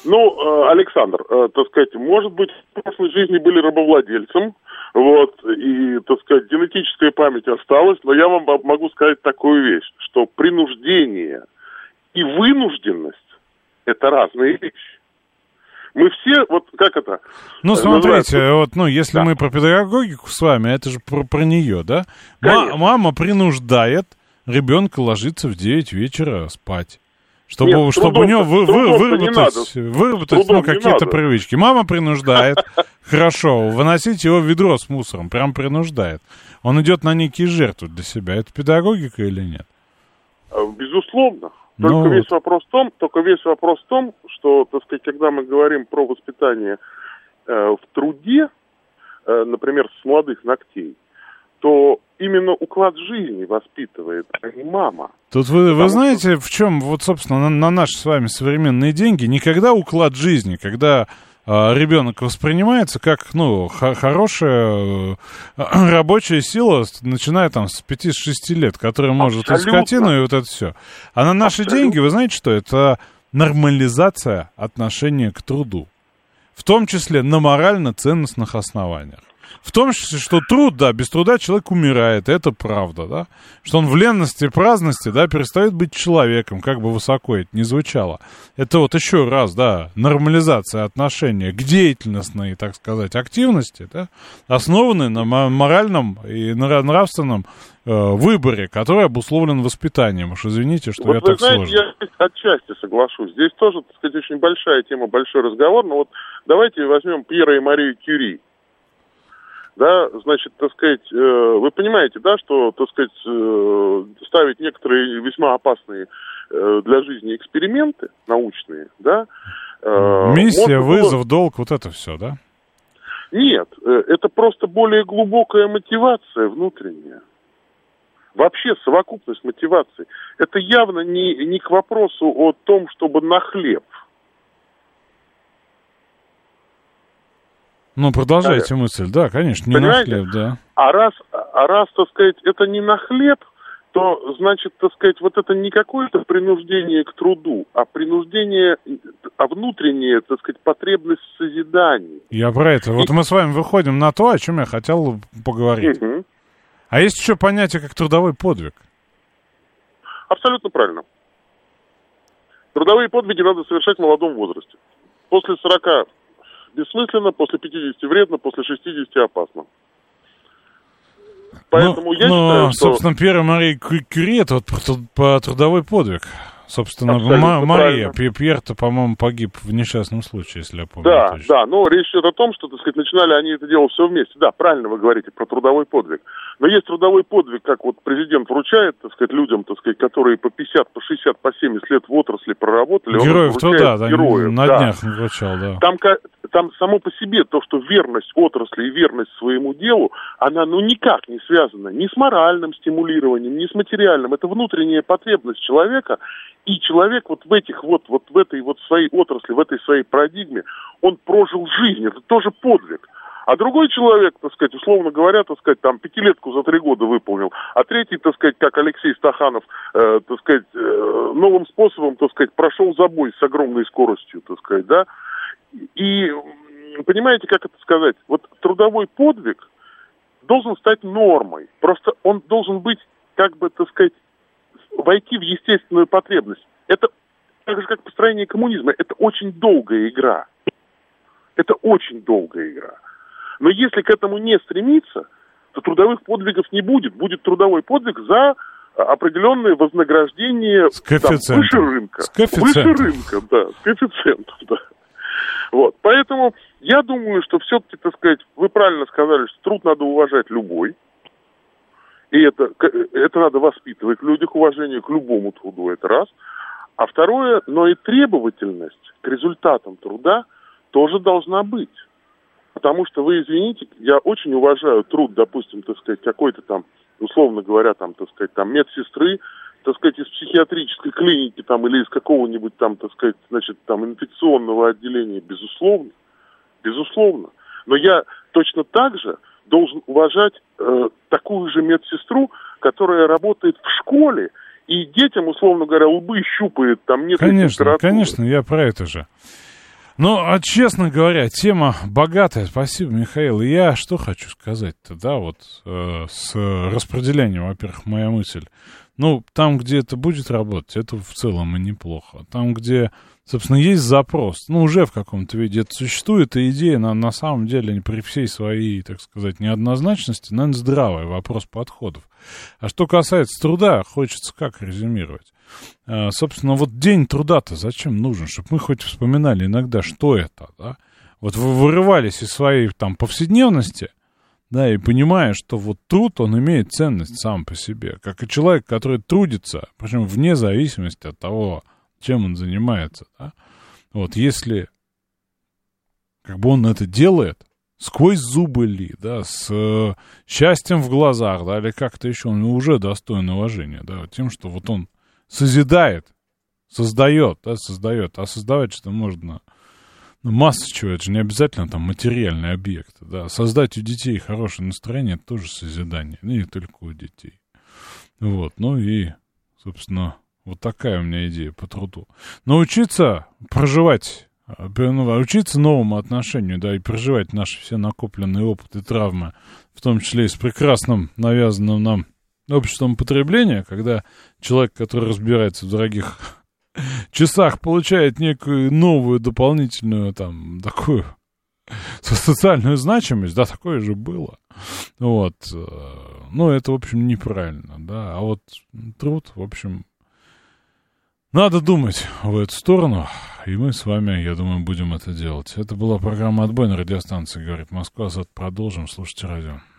Ну, э, Александр, э, так сказать, может быть, в прошлой жизни были рабовладельцем, вот, и, так сказать, генетическая память осталась, но я вам мо- могу сказать такую вещь, что принуждение и вынужденность – это разные вещи. Мы все, вот как это? Ну, э, смотрите, называется? вот, ну, если Да. мы про педагогику с вами, это же про, про нее, да? Конечно. мама принуждает ребенка ложиться в 9 вечера спать. Чтобы, Нет, чтобы у него вы- вы- трудом-то не выработать, выработать Трудом ну, какие-то привычки. Мама принуждает, хорошо, выносить его в ведро с мусором, прям принуждает. Он идет на некие жертвы для себя. Это педагогика или нет? Э, Безусловно. Только Ну весь вопрос в том, только весь вопрос в том, что, так сказать, когда мы говорим про воспитание э, в труде, э, например, с молодых ногтей, то именно уклад жизни воспитывает, а не мама. Тут вы, вы знаете, в чем, вот, собственно, на, на наши с вами современные деньги, никогда уклад жизни, когда ребенок воспринимается как, ну, хо- хорошая э, рабочая сила, начиная там с 5-6 лет, которая может и Абсолютно. скотину, и вот это все. А на наши Абсолютно. деньги, вы знаете что, это нормализация отношения к труду. В том числе на морально-ценностных основаниях. В том числе, что труд, да, без труда человек умирает, это правда, да. Что он в ленности и праздности, да, перестает быть человеком, как бы высоко это ни звучало. Это вот еще раз, да, нормализация отношения к деятельностной, так сказать, активности, да, основанной на моральном и нравственном э, выборе, который обусловлен воспитанием. Уж извините, что вот я вы так знаете, сложно. я отчасти соглашусь. Здесь тоже, так сказать, очень большая тема, большой разговор. Но вот давайте возьмем Пьера и Марию Кюри. Да, значит, так сказать, э, вы понимаете, да, что, так сказать, э, ставить некоторые весьма опасные э, для жизни эксперименты научные, да. Миссия, можно было- вызов, долг, вот это все, да? Нет, это просто более глубокая мотивация внутренняя. Вообще совокупность мотиваций. Это явно не, не к вопросу о том, чтобы на хлеб. Ну, продолжайте мысль, да, конечно, не на Понимаете? хлеб, да. А раз, а раз, так сказать, это не на хлеб, то, значит, так сказать, вот это не какое-то принуждение к труду, а принуждение, а внутренняя, так сказать, потребность в созидании. Я про это. Вот мы с вами выходим на то, о чем я хотел поговорить. Мгм. А есть еще понятие, как трудовой подвиг. Абсолютно правильно. Трудовые подвиги надо совершать в молодом возрасте. После 40 бессмысленно, после 50 вредно, после 60 опасно. Поэтому ну, я ну, считаю, что... собственно, первая Мария Кю- Кюри, это вот по трудовой подвиг. Собственно, Абсолютно Мария, Пьер-то, по-моему, погиб в несчастном случае, если я помню Да, точно. да, но речь идет о том, что, так сказать, начинали они это делать все вместе. Да, правильно вы говорите про трудовой подвиг. Но есть трудовой подвиг, как вот президент вручает, так сказать, людям, так сказать, которые по 50, по 60, по 70 лет в отрасли проработали. Героев труда, да, героев, на да. днях вручал, да. Там, там само по себе то, что верность отрасли и верность своему делу, она ну никак не связана ни с моральным стимулированием, ни с материальным. Это внутренняя потребность человека, и человек вот в этих вот, вот в этой вот своей отрасли, в этой своей парадигме, он прожил жизнь, это тоже подвиг. А другой человек, так сказать, условно говоря, так сказать, там пятилетку за три года выполнил, а третий, так сказать, как Алексей Стаханов, э, так сказать, э, новым способом, так сказать, прошел забой с огромной скоростью, так сказать, да. И понимаете, как это сказать? Вот трудовой подвиг должен стать нормой. Просто он должен быть, как бы, так сказать, войти в естественную потребность. Это так же, как построение коммунизма, это очень долгая игра. Это очень долгая игра. Но если к этому не стремиться, то трудовых подвигов не будет. Будет трудовой подвиг за а, определенное вознаграждение С там, выше рынка. С. Выше рынка, да, с коэффициентом, да. Вот, поэтому я думаю, что все-таки, так сказать, вы правильно сказали, что труд надо уважать любой. И это, это надо воспитывать в людях уважение к любому труду, это раз. А второе, но и требовательность к результатам труда тоже должна быть. Потому что вы извините, я очень уважаю труд, допустим, так сказать, какой-то там, условно говоря, там, так сказать, там медсестры, так сказать, из психиатрической клиники там или из какого-нибудь там, так сказать, значит, там инфекционного отделения, безусловно, безусловно. Но я точно так же должен уважать э, такую же медсестру, которая работает в школе и детям, условно говоря, лбы щупает, там нет Конечно, конечно, я про это же. Ну, а честно говоря, тема богатая. Спасибо, Михаил. И я что хочу сказать-то, да, вот э, с распределением, во-первых, моя мысль. Ну, там, где это будет работать, это в целом и неплохо. Там, где, собственно, есть запрос, ну, уже в каком-то виде это существует, и идея на, на самом деле при всей своей, так сказать, неоднозначности, наверное, здравая, вопрос подходов. А что касается труда, хочется как резюмировать? А, собственно, вот день труда-то зачем нужен? Чтобы мы хоть вспоминали иногда, что это, да? Вот вы вырывались из своей там повседневности, да, и понимая, что вот труд, он имеет ценность сам по себе, как и человек, который трудится, причем вне зависимости от того, чем он занимается, да? Вот если как бы он это делает, сквозь зубы ли, да, с э, счастьем в глазах, да, или как-то еще, он уже достоин уважения, да, тем, что вот он созидает, создает, да, создает, а создавать что можно, масса чего, это же не обязательно там материальный объект, да, создать у детей хорошее настроение, это тоже созидание, ну, не только у детей, вот, ну и, собственно, вот такая у меня идея по труду. Научиться проживать ну, учиться новому отношению, да, и переживать наши все накопленные опыты, травмы, в том числе и с прекрасным навязанным нам обществом потребления, когда человек, который разбирается в дорогих часах, получает некую новую дополнительную там такую социальную значимость, да, такое же было. Вот. Э, ну, это, в общем, неправильно, да. А вот труд, в общем, надо думать в эту сторону, и мы с вами, я думаю, будем это делать. Это была программа «Отбой» на радиостанции, говорит Москва. Зад продолжим. Слушайте радио.